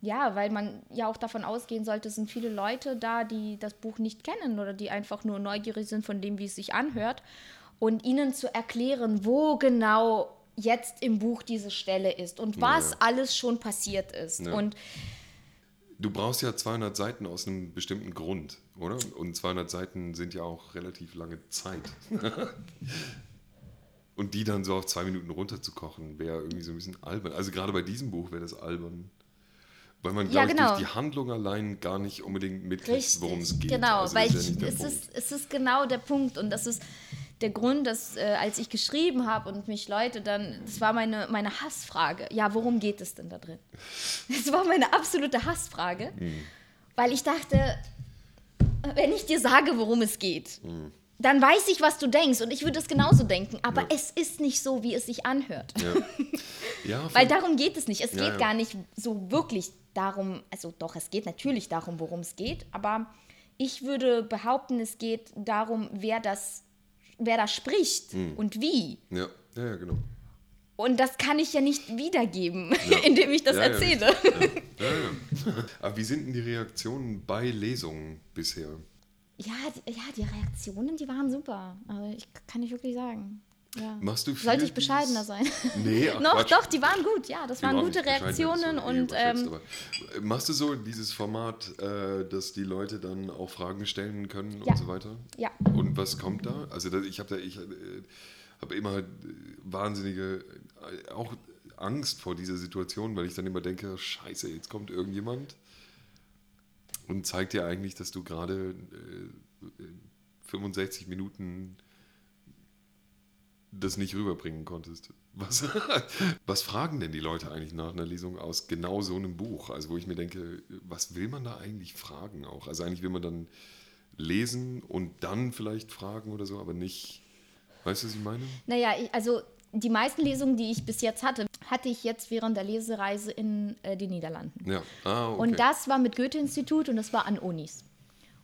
ja, weil man ja auch davon ausgehen sollte, es sind viele Leute da, die das Buch nicht kennen oder die einfach nur neugierig sind von dem, wie es sich anhört. Und ihnen zu erklären, wo genau jetzt im Buch diese Stelle ist und was Ja. alles schon passiert ist. Ja. Und Du brauchst ja 200 Seiten aus einem bestimmten Grund, oder? Und 200 Seiten sind ja auch relativ lange Zeit. Und die dann so auf zwei Minuten runterzukochen, wäre irgendwie so ein bisschen albern. Also gerade bei diesem Buch wäre das albern. Weil man, Ja, glaube genau. ich, durch die Handlung allein gar nicht unbedingt mitkriegt, worum es geht. Genau, Also weil ist ich, ja es, Punkt. ist, es ist genau der Punkt und das ist der Grund, dass äh, als ich geschrieben habe und mich Leute dann, das war meine, meine Hassfrage, ja, worum geht es denn da drin? Das war meine absolute Hassfrage, Hm. weil ich dachte, wenn ich dir sage, worum es geht, Hm. dann weiß ich, was du denkst und ich würde es genauso denken, aber Ja. es ist nicht so, wie es sich anhört. Ja, Weil darum geht es nicht. Es geht gar nicht so wirklich darum, also doch, es geht natürlich darum, worum es geht, aber ich würde behaupten, es geht darum, wer das, wer da spricht Hm. und wie. ja, ja, ja, genau. Und das kann ich ja nicht wiedergeben, indem ich das Ja, ja, erzähle. Ja, ja, ja. Aber wie sind denn die Reaktionen bei Lesungen bisher? Ja, die, ja, die Reaktionen, die waren super. Also ich kann nicht wirklich sagen. Ja. Machst du viel Sollte ich bescheidener sein? Nee, ach, Noch, Quatsch. doch, die waren gut, ja. Das waren Überhaupt gute Reaktionen so eh und ähm, äh, machst du so dieses Format, äh, dass die Leute dann auch Fragen stellen können Ja. und so weiter? ja. Und was kommt da? Also ich habe da, ich äh, habe immer wahnsinnige auch Angst vor dieser Situation, weil ich dann immer denke, Scheiße, jetzt kommt irgendjemand und zeigt dir eigentlich, dass du gerade äh, 65 Minuten das nicht rüberbringen konntest. Was, was fragen denn die Leute eigentlich nach einer Lesung aus genau so einem Buch? Also wo ich mir denke, was will man da eigentlich fragen auch? Also eigentlich will man dann lesen und dann vielleicht fragen oder so, aber nicht, weißt du, was ich meine? Naja, ich, also die meisten Lesungen, die ich bis jetzt hatte, hatte ich jetzt während der Lesereise in äh, den Niederlanden. Ja, ah, okay. Und das war mit Goethe-Institut und das war an Unis.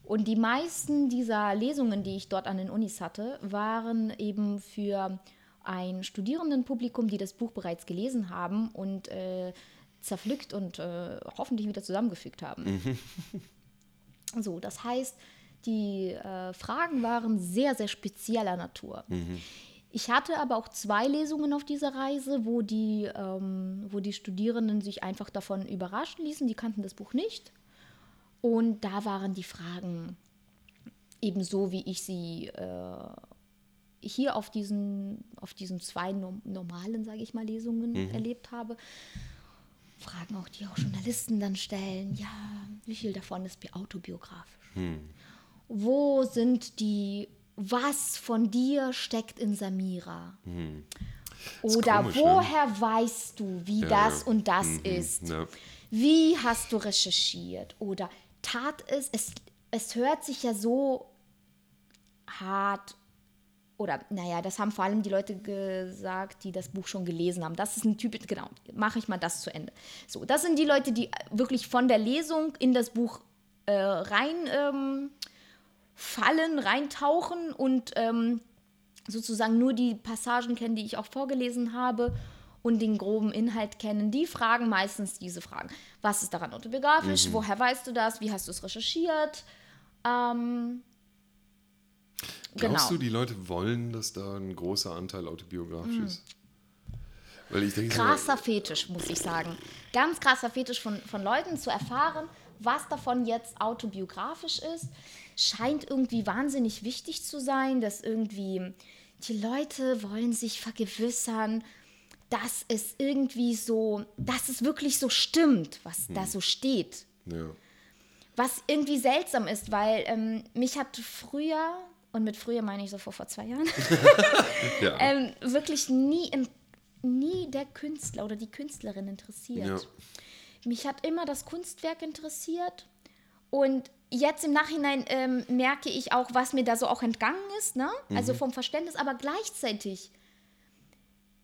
Und die meisten dieser Lesungen, die ich dort an den Unis hatte, waren eben für ein Studierendenpublikum, die das Buch bereits gelesen haben und äh, zerpflückt und äh, hoffentlich wieder zusammengefügt haben. So, das heißt, die äh, Fragen waren sehr, sehr spezieller Natur. Ich hatte aber auch zwei Lesungen auf dieser Reise, wo die, ähm, wo die Studierenden sich einfach davon überraschen ließen. Die kannten das Buch nicht. Und da waren die Fragen ebenso, wie ich sie äh, hier auf diesen, auf diesen zwei no normalen, sage ich mal, Lesungen erlebt habe. Fragen auch, die auch Journalisten dann stellen. Ja, wie viel davon ist bi- autobiografisch? Wo sind die, was von dir steckt in Samira? Oder komisch, ne? woher weißt du, wie Ja, das ja. und das Mhm, ist? ja. Wie hast du recherchiert? Oder tat es, es, es hört sich ja so hart oder naja, das haben vor allem die Leute gesagt, die das Buch schon gelesen haben. Das ist ein Typ, genau, mache ich mal das zu Ende. So, das sind die Leute, die wirklich von der Lesung in das Buch äh, rein ähm, fallen, reintauchen und ähm, sozusagen nur die Passagen kennen, die ich auch vorgelesen habe und den groben Inhalt kennen, die fragen meistens diese Fragen. Was ist daran autobiografisch? Woher weißt du das? Wie hast du es recherchiert? Ähm, Glaubst genau. du, die Leute wollen, dass da ein großer Anteil autobiografisch ist? Weil ich denke, so, krasser Fetisch, muss ich sagen. Ganz krasser Fetisch von, von Leuten zu erfahren, was davon jetzt autobiografisch ist, scheint irgendwie wahnsinnig wichtig zu sein, dass irgendwie die Leute wollen sich vergewissern, dass es irgendwie so, dass es wirklich so stimmt, was da so steht. ja. Was irgendwie seltsam ist, weil ähm, mich hat früher, und mit früher meine ich so vor, vor zwei Jahren, Ja. ähm, wirklich nie in, nie der Künstler oder die Künstlerin interessiert. Ja. Mich hat immer das Kunstwerk interessiert und jetzt im Nachhinein ähm, merke ich auch, was mir da so auch entgangen ist, ne? Also vom Verständnis, aber gleichzeitig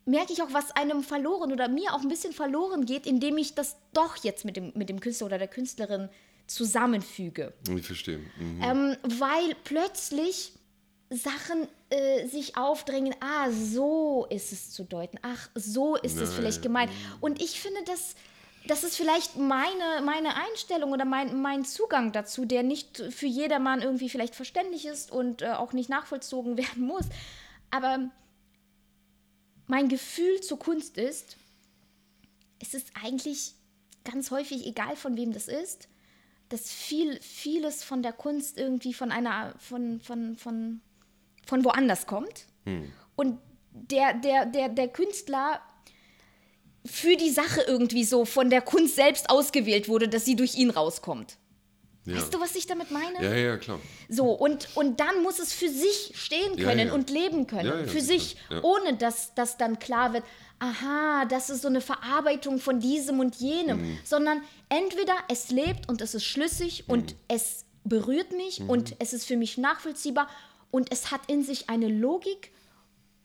merke ich auch, was einem verloren oder mir auch ein bisschen verloren geht, indem ich das doch jetzt mit dem, mit dem Künstler oder der Künstlerin zusammenfüge. Ich verstehe. Mhm. Ähm, weil plötzlich Sachen äh, sich aufdrängen, ah, so ist es zu deuten, ach, so ist es Nein. vielleicht gemeint. Und ich finde, das, das ist vielleicht meine, meine Einstellung oder mein, mein Zugang dazu, der nicht für jedermann irgendwie vielleicht verständlich ist und äh, auch nicht nachvollzogen werden muss. Aber mein Gefühl zur Kunst ist, es ist eigentlich ganz häufig, egal von wem das ist, dass viel, vieles von der Kunst irgendwie von einer, von, von, von, von woanders kommt. Und der, der, der, der Künstler für die Sache irgendwie so von der Kunst selbst ausgewählt wurde, dass sie durch ihn rauskommt. ja. Weißt du, was ich damit meine? ja, ja, klar. So, und, und dann muss es für sich stehen Ja, können ja. und leben können. Ja, ja, für sich, Ja. ohne dass das dann klar wird, aha, das ist so eine Verarbeitung von diesem und jenem. Mhm. Sondern entweder es lebt und es ist schlüssig und Mhm. es berührt mich und es ist für mich nachvollziehbar und es hat in sich eine Logik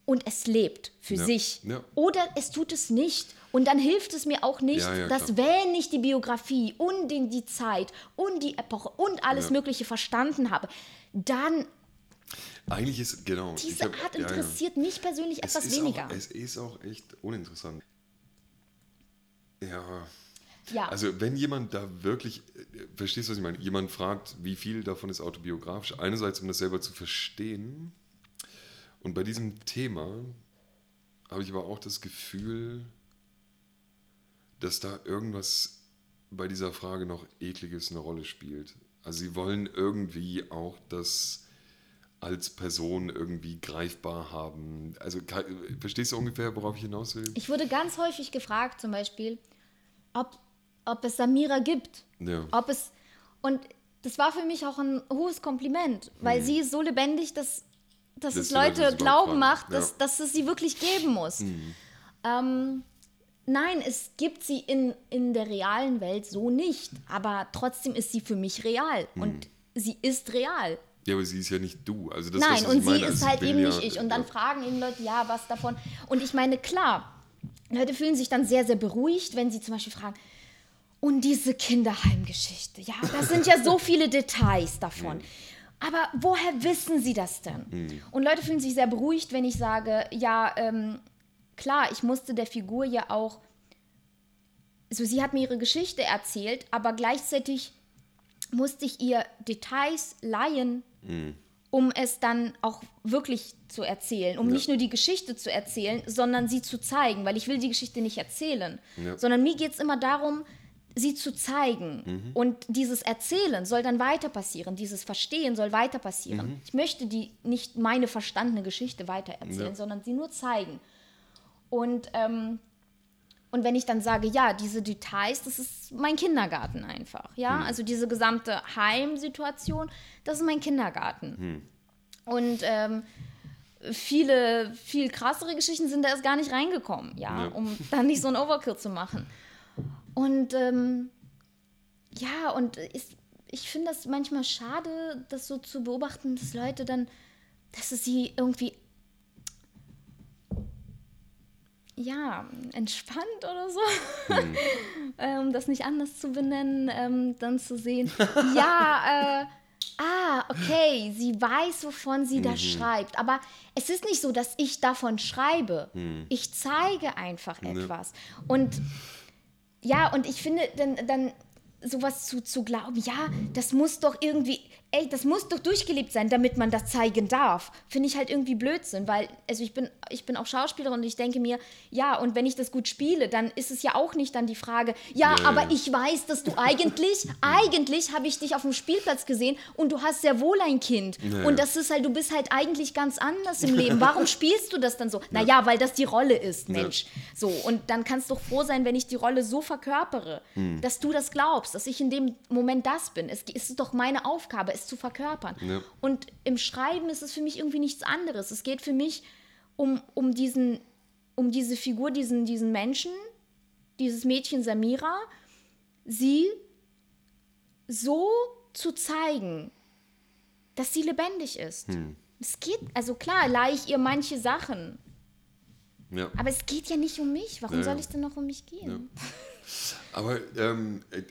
und es lebt für Ja. sich. Ja. Oder es tut es nicht. Und dann hilft es mir auch nicht, Ja, ja, dass wenn ich die Biografie und den, die Zeit und die Epoche und alles Ja. Mögliche verstanden habe, dann Eigentlich ist, genau. diese hab- Art ja, ja. interessiert mich persönlich Es etwas weniger. Auch, es ist auch echt uninteressant. Ja. ja, Also wenn jemand da wirklich, äh, verstehst du, was ich meine? Jemand fragt, wie viel davon ist autobiografisch. Einerseits, um das selber zu verstehen. Und bei diesem Thema habe ich aber auch das Gefühl, dass da irgendwas bei dieser Frage noch ekliges eine Rolle spielt. Also sie wollen irgendwie auch das als Person irgendwie greifbar haben. Also verstehst du ungefähr, worauf ich hinaus will? ich wurde ganz häufig gefragt, zum Beispiel, ob, ob es Samira gibt. Ja. Ob es. Und das war für mich auch ein hohes Kompliment, weil sie ist so lebendig, dass, dass Dass es Leute das glauben macht, dass, Ja. dass es sie wirklich geben muss. Ähm, nein, es gibt sie in, in der realen Welt so nicht, aber trotzdem ist sie für mich real und sie ist real. Ja, aber sie ist ja nicht du. Also das, Nein, das, und meine. sie Also ist halt will eben ja- nicht ich. Und dann ja. fragen eben Leute, ja, was davon. Und ich meine, klar, Leute fühlen sich dann sehr, sehr beruhigt, wenn sie zum Beispiel fragen, und diese Kinderheimgeschichte, ja, da sind ja so viele Details davon. Aber woher wissen sie das denn? Und Leute fühlen sich sehr beruhigt, wenn ich sage, ja, ähm, klar, ich musste der Figur ja auch, so sie hat mir ihre Geschichte erzählt, aber gleichzeitig musste ich ihr Details leihen, um es dann auch wirklich zu erzählen, um Ja. nicht nur die Geschichte zu erzählen, sondern sie zu zeigen, weil ich will die Geschichte nicht erzählen, Ja. sondern mir geht es immer darum, sie zu zeigen. Mhm. Und dieses Erzählen soll dann weiter passieren, dieses Verstehen soll weiter passieren. Mhm. Ich möchte die nicht meine verstandene Geschichte weiter erzählen, Ja. sondern sie nur zeigen. Und, ähm, und wenn ich dann sage, ja, diese Details, das ist mein Kindergarten einfach. Ja, also diese gesamte Heimsituation, das ist mein Kindergarten. Und ähm, viele, viel krassere Geschichten sind da erst gar nicht reingekommen, ja, Ja. um dann nicht so ein Overkill zu machen. Und ähm, ja, und ist, ich finde das manchmal schade, das so zu beobachten, dass Leute dann, dass es sie irgendwie ja, entspannt oder so, ähm, das nicht anders zu benennen, ähm, dann zu sehen, ja, äh, ah, okay, sie weiß, wovon sie da schreibt. Aber es ist nicht so, dass ich davon schreibe. Ich zeige einfach etwas. Und ja, und ich finde, dann, dann sowas zu, zu glauben, ja, das muss doch irgendwie, ey, das muss doch durchgelebt sein, damit man das zeigen darf, finde ich halt irgendwie Blödsinn, weil, also ich bin, ich bin auch Schauspielerin und ich denke mir, ja, und wenn ich das gut spiele, dann ist es ja auch nicht dann die Frage, ja, Ja, aber ja. ich weiß, dass du eigentlich, eigentlich habe ich dich auf dem Spielplatz gesehen und du hast sehr wohl ein Kind. Ja, und ja. das ist halt, du bist halt eigentlich ganz anders im Leben. Warum spielst du das dann so? Naja, weil das die Rolle ist, Mensch. So, und dann kannst du doch froh sein, wenn ich die Rolle so verkörpere, Hm. dass du das glaubst, dass ich in dem Moment das bin. Es ist doch meine Aufgabe, es zu verkörpern. Ja. Und im Schreiben ist es für mich irgendwie nichts anderes. Es geht für mich um, um diesen um diese Figur, diesen, diesen Menschen, dieses Mädchen Samira, sie so zu zeigen, dass sie lebendig ist. Es geht, also klar, leih ich ihr manche Sachen, Ja. aber es geht ja nicht um mich. Warum Ja, soll es denn noch um mich gehen? Aber ähm, äh,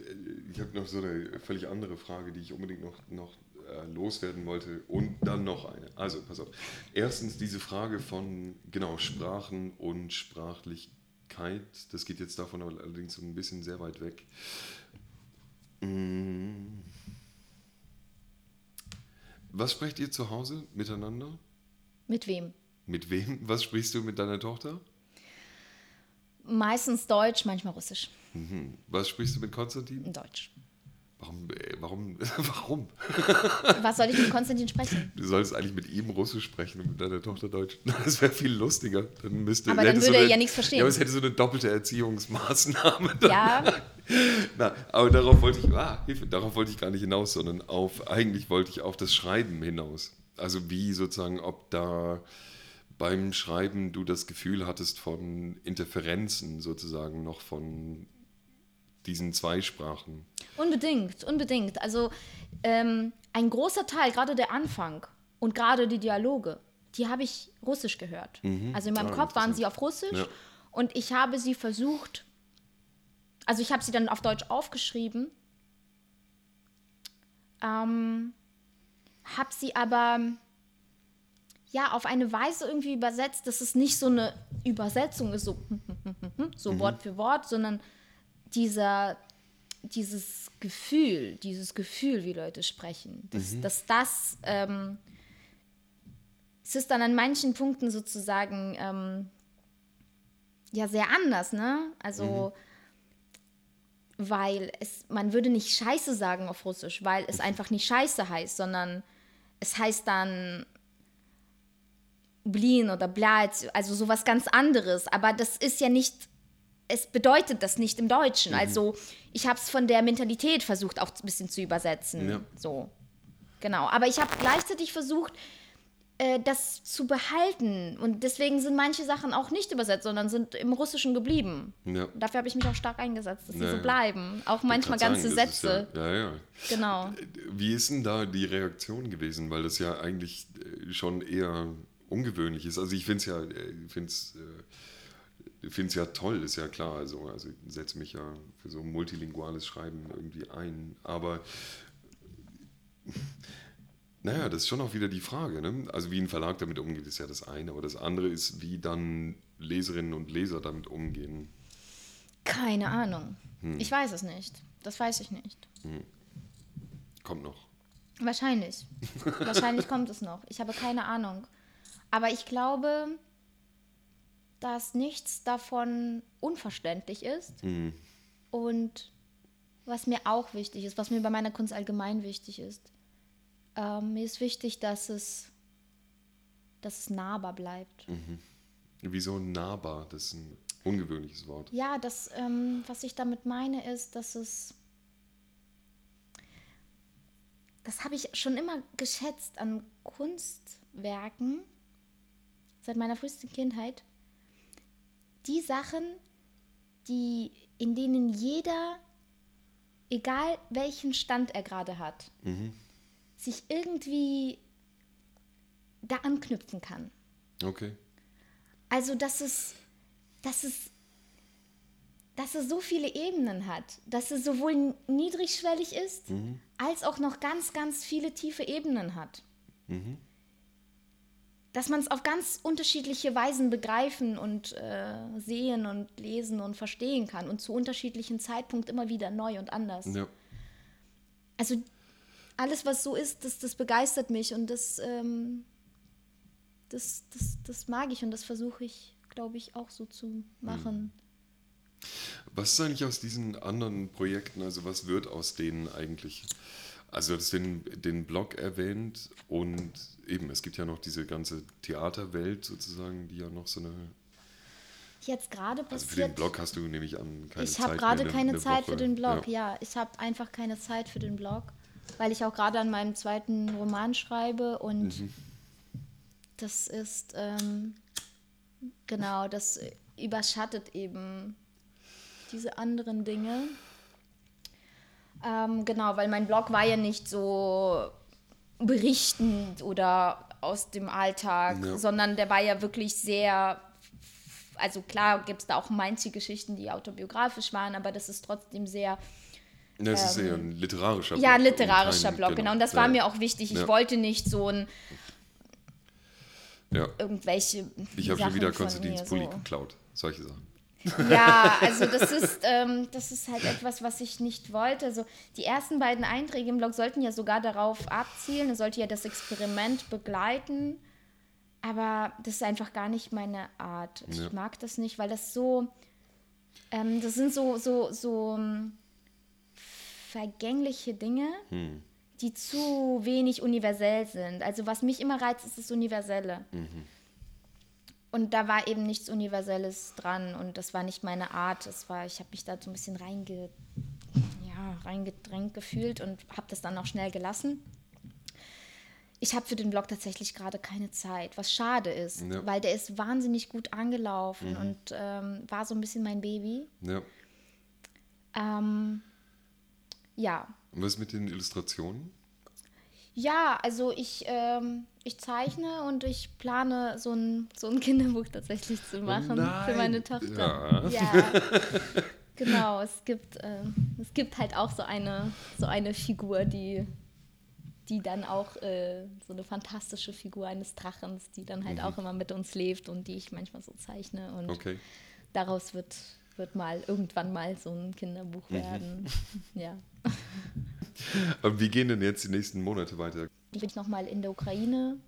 ich habe noch so eine völlig andere Frage, die ich unbedingt noch, noch äh, loswerden wollte. Und dann noch eine. Also, pass auf. Erstens diese Frage von, genau, Sprachen und Sprachlichkeit. Das geht jetzt davon allerdings so ein bisschen sehr weit weg. Mm. Was sprecht ihr zu Hause miteinander? Mit wem? Mit wem? Was sprichst du mit deiner Tochter? Meistens Deutsch, manchmal Russisch. Mhm. Was sprichst du mit Konstantin? Deutsch. Warum? Äh, warum? warum? Was soll ich mit Konstantin sprechen? Du solltest eigentlich mit ihm Russisch sprechen und mit deiner Tochter Deutsch. Das wäre viel lustiger. Dann müsste, Aber dann hätte so würde er eine, ja nichts verstehen. Ja, aber es hätte so eine doppelte Erziehungsmaßnahme. Ja, Na, aber darauf wollte ich, ah, Hilfe, darauf wollte ich gar nicht hinaus, sondern auf, eigentlich wollte ich auf das Schreiben hinaus. Also wie sozusagen, ob da beim Schreiben du das Gefühl hattest von Interferenzen sozusagen noch von diesen zwei Sprachen. unbedingt, unbedingt. Also ähm, ein großer Teil, gerade der Anfang und gerade die Dialoge, die habe ich Russisch gehört. Also in meinem Ah, Kopf waren sie auf Russisch Ja. und ich habe sie versucht, also ich habe sie dann auf Deutsch aufgeschrieben, ähm, habe sie aber ja auf eine Weise irgendwie übersetzt, dass es nicht so eine Übersetzung ist, so, so Wort für Wort, sondern dieser, dieses Gefühl, dieses Gefühl, wie Leute sprechen, dass, dass das, ähm, es ist dann an manchen Punkten sozusagen ähm, ja sehr anders, ne? Also, weil es, man würde nicht Scheiße sagen auf Russisch, weil es einfach nicht Scheiße heißt, sondern es heißt dann Blin oder Blät, also sowas ganz anderes. Aber das ist ja nicht, es bedeutet das nicht im Deutschen. Also ich habe es von der Mentalität versucht auch ein bisschen zu übersetzen. Ja. So, genau. Aber ich habe gleichzeitig versucht, äh, das zu behalten. Und deswegen sind manche Sachen auch nicht übersetzt, sondern sind im Russischen geblieben. Ja. Dafür habe ich mich auch stark eingesetzt, dass sie Ja, so ja. bleiben. Auch manchmal ganze sagen, Sätze. Ja, ja. Genau. Wie ist denn da die Reaktion gewesen? Weil das ja eigentlich äh, schon eher ungewöhnlich ist. Also ich finde es ja, äh, ich find's, äh, find's ja toll, ist ja klar. Also, also ich setze mich ja für so multilinguales Schreiben irgendwie ein. Aber naja, das ist schon auch wieder die Frage. Ne? Also wie ein Verlag damit umgeht, ist ja das eine. Aber das andere ist, wie dann Leserinnen und Leser damit umgehen. Keine Ahnung. Hm. Ich weiß es nicht. Das weiß ich nicht. Kommt noch. Wahrscheinlich. Wahrscheinlich kommt es noch. Ich habe keine Ahnung. Aber ich glaube, dass nichts davon unverständlich ist. Mhm. Und was mir auch wichtig ist, was mir bei meiner Kunst allgemein wichtig ist, ähm, mir ist wichtig, dass es, dass es nahbar bleibt. Wieso nahbar? Das ist ein ungewöhnliches Wort. Ja, das, ähm, was ich damit meine, ist, dass es. Das habe ich schon immer geschätzt an Kunstwerken seit meiner frühesten Kindheit. Die Sachen, die, in denen jeder, egal welchen Stand er gerade hat, sich irgendwie da anknüpfen kann. Okay. Also, dass es, dass es, dass es so viele Ebenen hat, dass es sowohl niedrigschwellig ist, als auch noch ganz, ganz viele tiefe Ebenen hat. Dass man es auf ganz unterschiedliche Weisen begreifen und äh, sehen und lesen und verstehen kann und zu unterschiedlichen Zeitpunkten immer wieder neu und anders. Ja. Also alles, was so ist, das, das begeistert mich und das, ähm, das, das, das mag ich und das versuche ich, glaube ich, auch so zu machen. Was ist eigentlich aus diesen anderen Projekten, also was wird aus denen eigentlich? Also du hast den, den Blog erwähnt und eben, es gibt ja noch diese ganze Theaterwelt sozusagen, die ja noch so eine... Jetzt gerade Also für den passiert. Blog hast du, nehme ich an, keine ich Zeit habe mehr, gerade eine- keine eine Zeit Woche. für den Blog, Ja. ja. Ich habe einfach keine Zeit für den Blog, weil ich auch gerade an meinem zweiten Roman schreibe und Mhm. das ist, ähm, Genau, das überschattet eben diese anderen Dinge. Ähm, genau, weil mein Blog war ja nicht so berichtend oder aus dem Alltag, Ja. sondern der war ja wirklich sehr, also klar gibt es da auch manche Geschichten, die autobiografisch waren, aber das ist trotzdem sehr, Ja, es ist eher ein literarischer Blog. Ähm, ja, ein literarischer kein- Blog, genau. Und das war Ja. mir auch wichtig. Ich Ja. wollte nicht so ein, Ja, irgendwelche ich habe schon wieder Konstantins Pulli so. geklaut. Solche Sachen. Ja, also das ist, ähm, das ist halt etwas, was ich nicht wollte. Also die ersten beiden Einträge im Blog sollten ja sogar darauf abzielen, es sollte ja das Experiment begleiten. Aber das ist einfach gar nicht meine Art. Ich Ja. mag das nicht, weil das so, ähm, das sind so, so, so ähm, vergängliche Dinge, Hm. die zu wenig universell sind. Also was mich immer reizt, ist das Universelle. Und da war eben nichts Universelles dran und das war nicht meine Art. Das war, ich habe mich da so ein bisschen reinge, ja, reingedrängt gefühlt und habe das dann auch schnell gelassen. Ich habe für den Blog tatsächlich gerade keine Zeit, was schade ist, Ja. weil der ist wahnsinnig gut angelaufen und ähm, war so ein bisschen mein Baby. Ja. Ähm, ja, Und was mit den Illustrationen? Ja, also ich, ähm, ich zeichne und ich plane so ein, so ein Kinderbuch tatsächlich zu machen für nein. meine Tochter. Ja. genau, es gibt, ähm, es gibt halt auch so eine, so eine Figur, die, die dann auch äh, so eine fantastische Figur eines Drachens, die dann halt auch immer mit uns lebt und die ich manchmal so zeichne. Und Okay. daraus wird, wird mal irgendwann mal so ein Kinderbuch werden. Ja. Aber wie gehen denn jetzt die nächsten Monate weiter? Ich bin nochmal in der Ukraine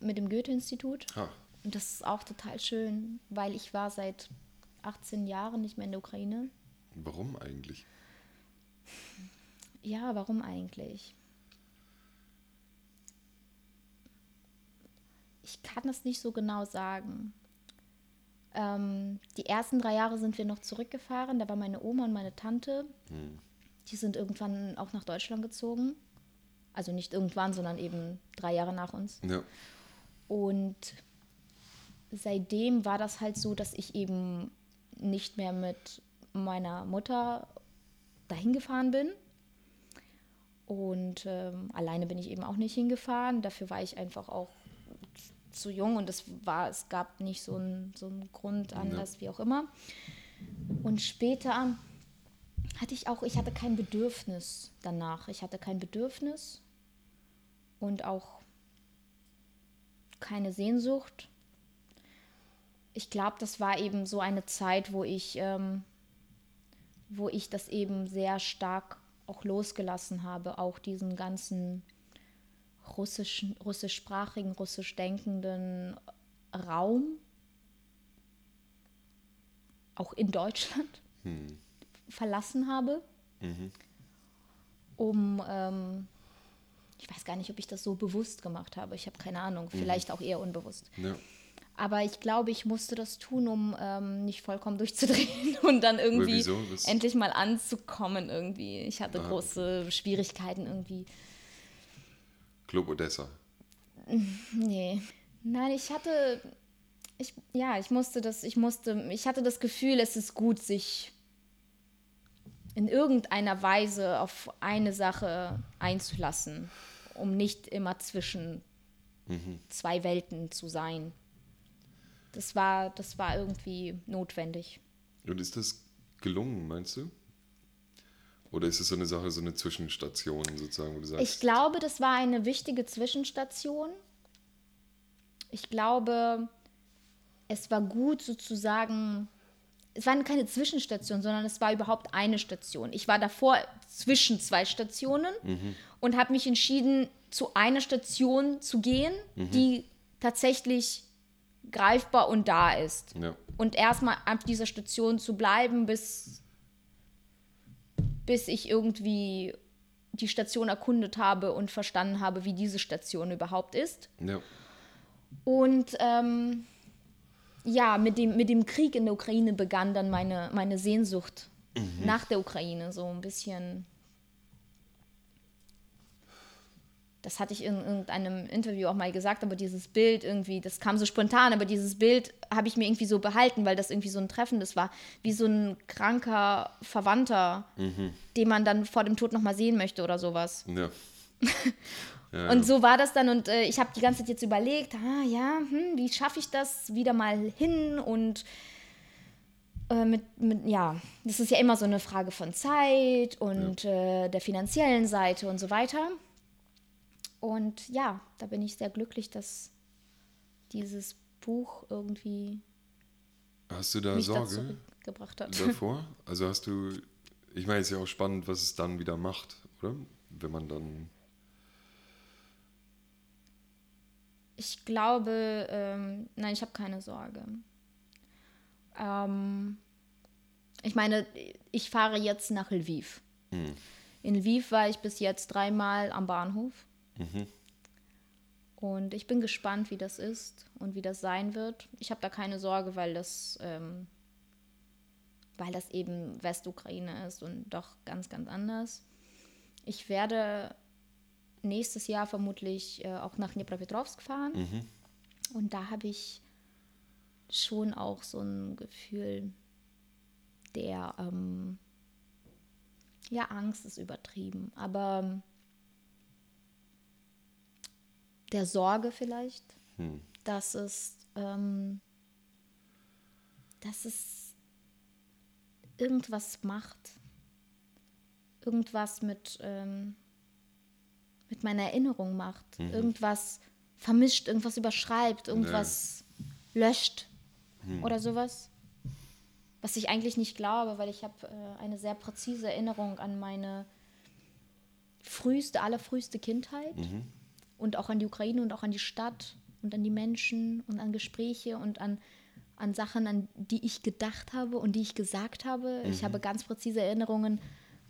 mit dem Goethe-Institut. Ah, Und das ist auch total schön, weil ich war seit 18 Jahren nicht mehr in der Ukraine. warum eigentlich? Ja, warum eigentlich? Ich kann das nicht so genau sagen. Ähm, die ersten drei Jahre sind wir noch zurückgefahren. Da war meine Oma und meine Tante. Die sind irgendwann auch nach Deutschland gezogen. Also nicht irgendwann, sondern eben drei Jahre nach uns. Ja. Und seitdem war das halt so, dass ich eben nicht mehr mit meiner Mutter dahin gefahren bin. Und ähm, alleine bin ich eben auch nicht hingefahren. Dafür war ich einfach auch zu jung und es war, es gab nicht so einen so einen Grund, Anlass, wie auch immer. Und später hatte ich auch, ich hatte kein Bedürfnis danach. Ich hatte kein Bedürfnis und auch keine Sehnsucht. Ich glaube, das war eben so eine Zeit, wo ich, ähm, wo ich das eben sehr stark auch losgelassen habe, auch diesen ganzen russischen, russischsprachigen, russisch denkenden Raum, auch in Deutschland, verlassen habe, um, ähm, ich weiß gar nicht, ob ich das so bewusst gemacht habe, ich habe keine Ahnung, vielleicht auch eher unbewusst. ja. Aber ich glaube, ich musste das tun, um ähm, nicht vollkommen durchzudrehen und dann irgendwie wieso? Endlich mal anzukommen irgendwie. Ich hatte Ah, große Schwierigkeiten irgendwie. Club Odessa. Nee. Nein, ich hatte, ich, ja, ich musste das, ich musste, ich hatte das Gefühl, es ist gut, sich in irgendeiner Weise auf eine Sache einzulassen, um nicht immer zwischen zwei Welten zu sein. Das war, das war irgendwie notwendig. Und ist das gelungen, meinst du? Oder ist es so eine Sache, so eine Zwischenstation sozusagen, wo du sagst, Ich glaube, das war eine wichtige Zwischenstation. Ich glaube, es war gut sozusagen, es war keine Zwischenstation, sondern es war überhaupt eine Station. Ich war davor zwischen zwei Stationen und habe mich entschieden, zu einer Station zu gehen, die tatsächlich greifbar und da ist. ja, Und erstmal ab dieser Station zu bleiben, bis, bis ich irgendwie die Station erkundet habe und verstanden habe, wie diese Station überhaupt ist. ja, Und ähm, ja, mit dem, mit dem Krieg in der Ukraine begann dann meine, meine Sehnsucht nach der Ukraine, so ein bisschen. das hatte ich in irgendeinem Interview auch mal gesagt, aber dieses Bild irgendwie, das kam so spontan, aber dieses Bild habe ich mir irgendwie so behalten, weil das irgendwie so ein Treffendes war, wie so ein kranker Verwandter, mhm. den man dann vor dem Tod nochmal sehen möchte oder sowas. Ja. ja und so war das dann und äh, ich habe die ganze Zeit jetzt überlegt, ah ja, hm, wie schaffe ich das wieder mal hin und äh, mit, mit, ja, das ist ja immer so eine Frage von Zeit und ja. äh, der finanziellen Seite und so weiter. Und ja, da bin ich sehr glücklich, dass dieses Buch irgendwie. Hast du da Sorge gebracht hat. davor? Also hast du, ich meine, es ist ja auch spannend, was es dann wieder macht, oder? Wenn man dann. Ich glaube, ähm, nein, ich habe keine Sorge. Ähm, ich meine, ich fahre jetzt nach Lviv. Hm. In Lviv war ich bis jetzt dreimal am Bahnhof. Mhm. Und ich bin gespannt, wie das ist und wie das sein wird. Ich habe da keine Sorge, weil das, ähm, weil das eben Westukraine ist und doch ganz, ganz anders. Ich werde nächstes Jahr vermutlich äh, auch nach Dnipropetrovsk fahren. Mhm. Und da habe ich schon auch so ein Gefühl der, ähm, ja, Angst ist übertrieben, aber der Sorge vielleicht, hm. dass es, ähm, dass es irgendwas macht, irgendwas mit, ähm, mit meiner Erinnerung macht, mhm. irgendwas vermischt, irgendwas überschreibt, irgendwas nee. löscht hm. oder sowas. Was ich eigentlich nicht glaube, weil ich habe äh, eine sehr präzise Erinnerung an meine früheste, allerfrüheste Kindheit. Mhm und auch an die Ukraine und auch an die Stadt und an die Menschen und an Gespräche und an, an Sachen, an die ich gedacht habe und die ich gesagt habe. Mhm. Ich habe ganz präzise Erinnerungen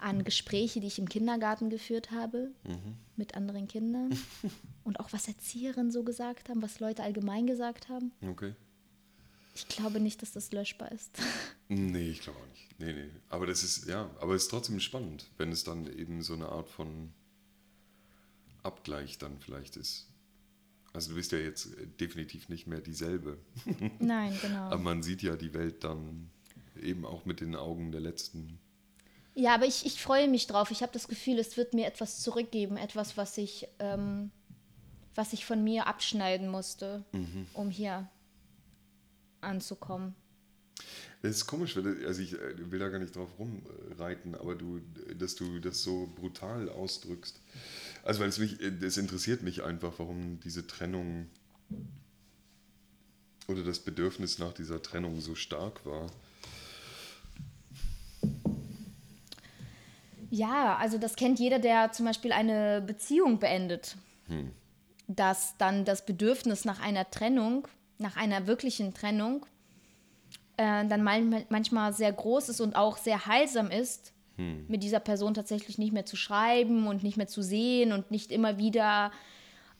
an Gespräche, die ich im Kindergarten geführt habe mhm. mit anderen Kindern und auch was Erzieherinnen so gesagt haben, was Leute allgemein gesagt haben. Okay. Ich glaube nicht, dass das löschbar ist. Nee, ich glaube auch nicht. Nee, nee. Aber das ist, ja, aber es ist trotzdem spannend, wenn es dann eben so eine Art von Abgleich dann vielleicht ist. Also du bist ja jetzt äh, definitiv nicht mehr dieselbe. Nein, genau. Aber man sieht ja die Welt dann eben auch mit den Augen der letzten. Ja, aber ich, ich freue mich drauf. Ich habe das Gefühl, es wird mir etwas zurückgeben, etwas, was ich, ähm, was ich von mir abschneiden musste, mhm. um hier anzukommen. Das ist komisch, also ich äh, will da gar nicht drauf rumreiten, aber du, dass du das so brutal ausdrückst. Also weil es mich, es interessiert mich einfach, warum diese Trennung oder das Bedürfnis nach dieser Trennung so stark war. Ja, also das kennt jeder, der zum Beispiel eine Beziehung beendet. Hm. Dass dann das Bedürfnis nach einer Trennung, nach einer wirklichen Trennung, äh, dann manchmal sehr groß ist und auch sehr heilsam ist, hm. mit dieser Person tatsächlich nicht mehr zu schreiben und nicht mehr zu sehen und nicht immer wieder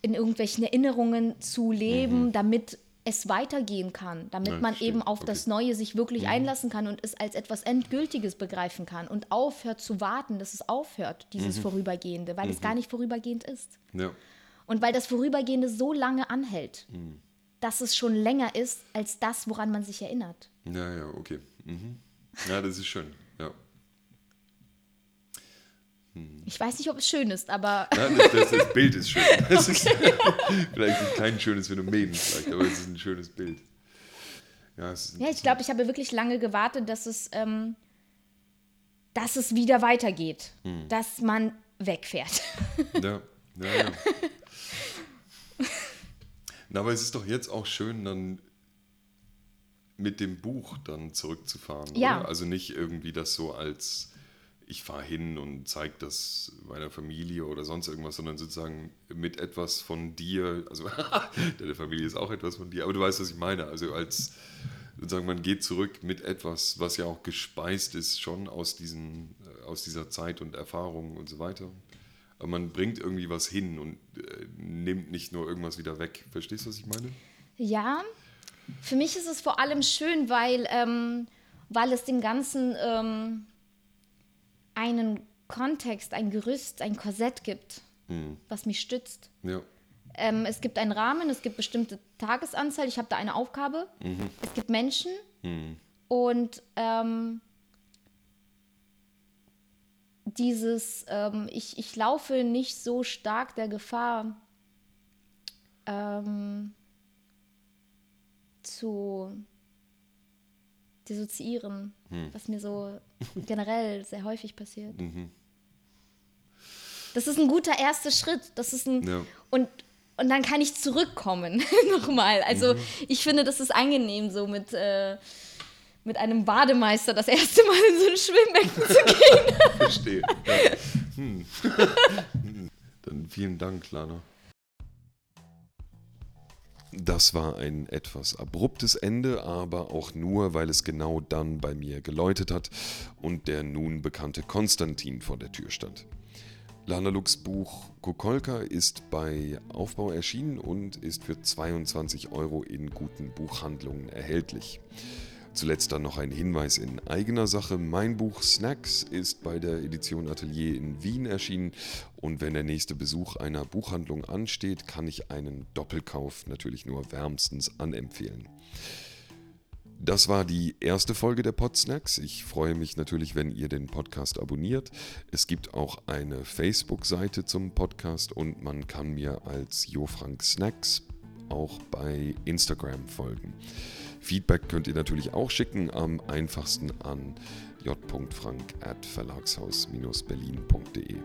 in irgendwelchen Erinnerungen zu leben, mhm. damit es weitergehen kann, damit ja, man eben auf okay. das Neue sich wirklich mhm. einlassen kann und es als etwas Endgültiges begreifen kann und aufhört zu warten, dass es aufhört, dieses mhm. Vorübergehende, weil es mhm. gar nicht vorübergehend ist. Ja. Und weil das Vorübergehende so lange anhält, mhm. dass es schon länger ist als das, woran man sich erinnert. Ja, ja, okay. Mhm. Ja, das ist schön. Hm. Ich weiß nicht, ob es schön ist, aber. Ja, das, das, das, Bild ist schön. Das ist vielleicht kein schönes Phänomen, vielleicht, aber es ist ein schönes Bild. Ja, ja ich glaube, ich habe wirklich lange gewartet, dass es, ähm, dass es wieder weitergeht. Hm. Dass man wegfährt. Ja, ja, ja. Na, aber es ist doch jetzt auch schön, dann mit dem Buch dann zurückzufahren. Ja. Oder? Also nicht irgendwie das so als ich fahre hin und zeige das meiner Familie oder sonst irgendwas, sondern sozusagen mit etwas von dir, also deine Familie ist auch etwas von dir, aber du weißt, was ich meine. Also als sozusagen man geht zurück mit etwas, was ja auch gespeist ist schon aus, diesen, äh, aus dieser Zeit und Erfahrung und so weiter. Aber man bringt irgendwie was hin und äh, nimmt nicht nur irgendwas wieder weg. Verstehst du, was ich meine? Ja, für mich ist es vor allem schön, weil, ähm, weil es dem Ganzen ähm, einen Kontext, ein Gerüst, ein Korsett gibt, was mich stützt. Ja. Ähm, es gibt einen Rahmen, es gibt bestimmte Tagesanzahl, ich habe da eine Aufgabe. Es gibt Menschen und ähm, dieses, ähm, ich, ich laufe nicht so stark der Gefahr, ähm, zu dissoziieren, was mir so generell sehr häufig passiert. Das ist ein guter erster Schritt. Das ist ein Ja. und und dann kann ich zurückkommen nochmal. Also ich finde, das ist angenehm, so mit äh, mit einem Bademeister das erste Mal in so ein Schwimmbecken zu gehen. Verstehe. Ja. Hm. Dann vielen Dank, Lana. Das war ein etwas abruptes Ende, aber auch nur, weil es genau dann bei mir geläutet hat und der nun bekannte Konstantin vor der Tür stand. Lana Lux Buch Kukolka ist bei Aufbau erschienen und ist für 22 Euro in guten Buchhandlungen erhältlich. Zuletzt dann noch ein Hinweis in eigener Sache. Mein Buch Snacks ist bei der Edition Atelier in Wien erschienen und wenn der nächste Besuch einer Buchhandlung ansteht, kann ich einen Doppelkauf natürlich nur wärmstens anempfehlen. Das war die erste Folge der Podsnacks. Ich freue mich natürlich, wenn ihr den Podcast abonniert. Es gibt auch eine Facebook-Seite zum Podcast und man kann mir als Jofrank Snacks auch bei Instagram folgen. Feedback könnt ihr natürlich auch schicken, am einfachsten an j.frank at verlagshaus-berlin.de.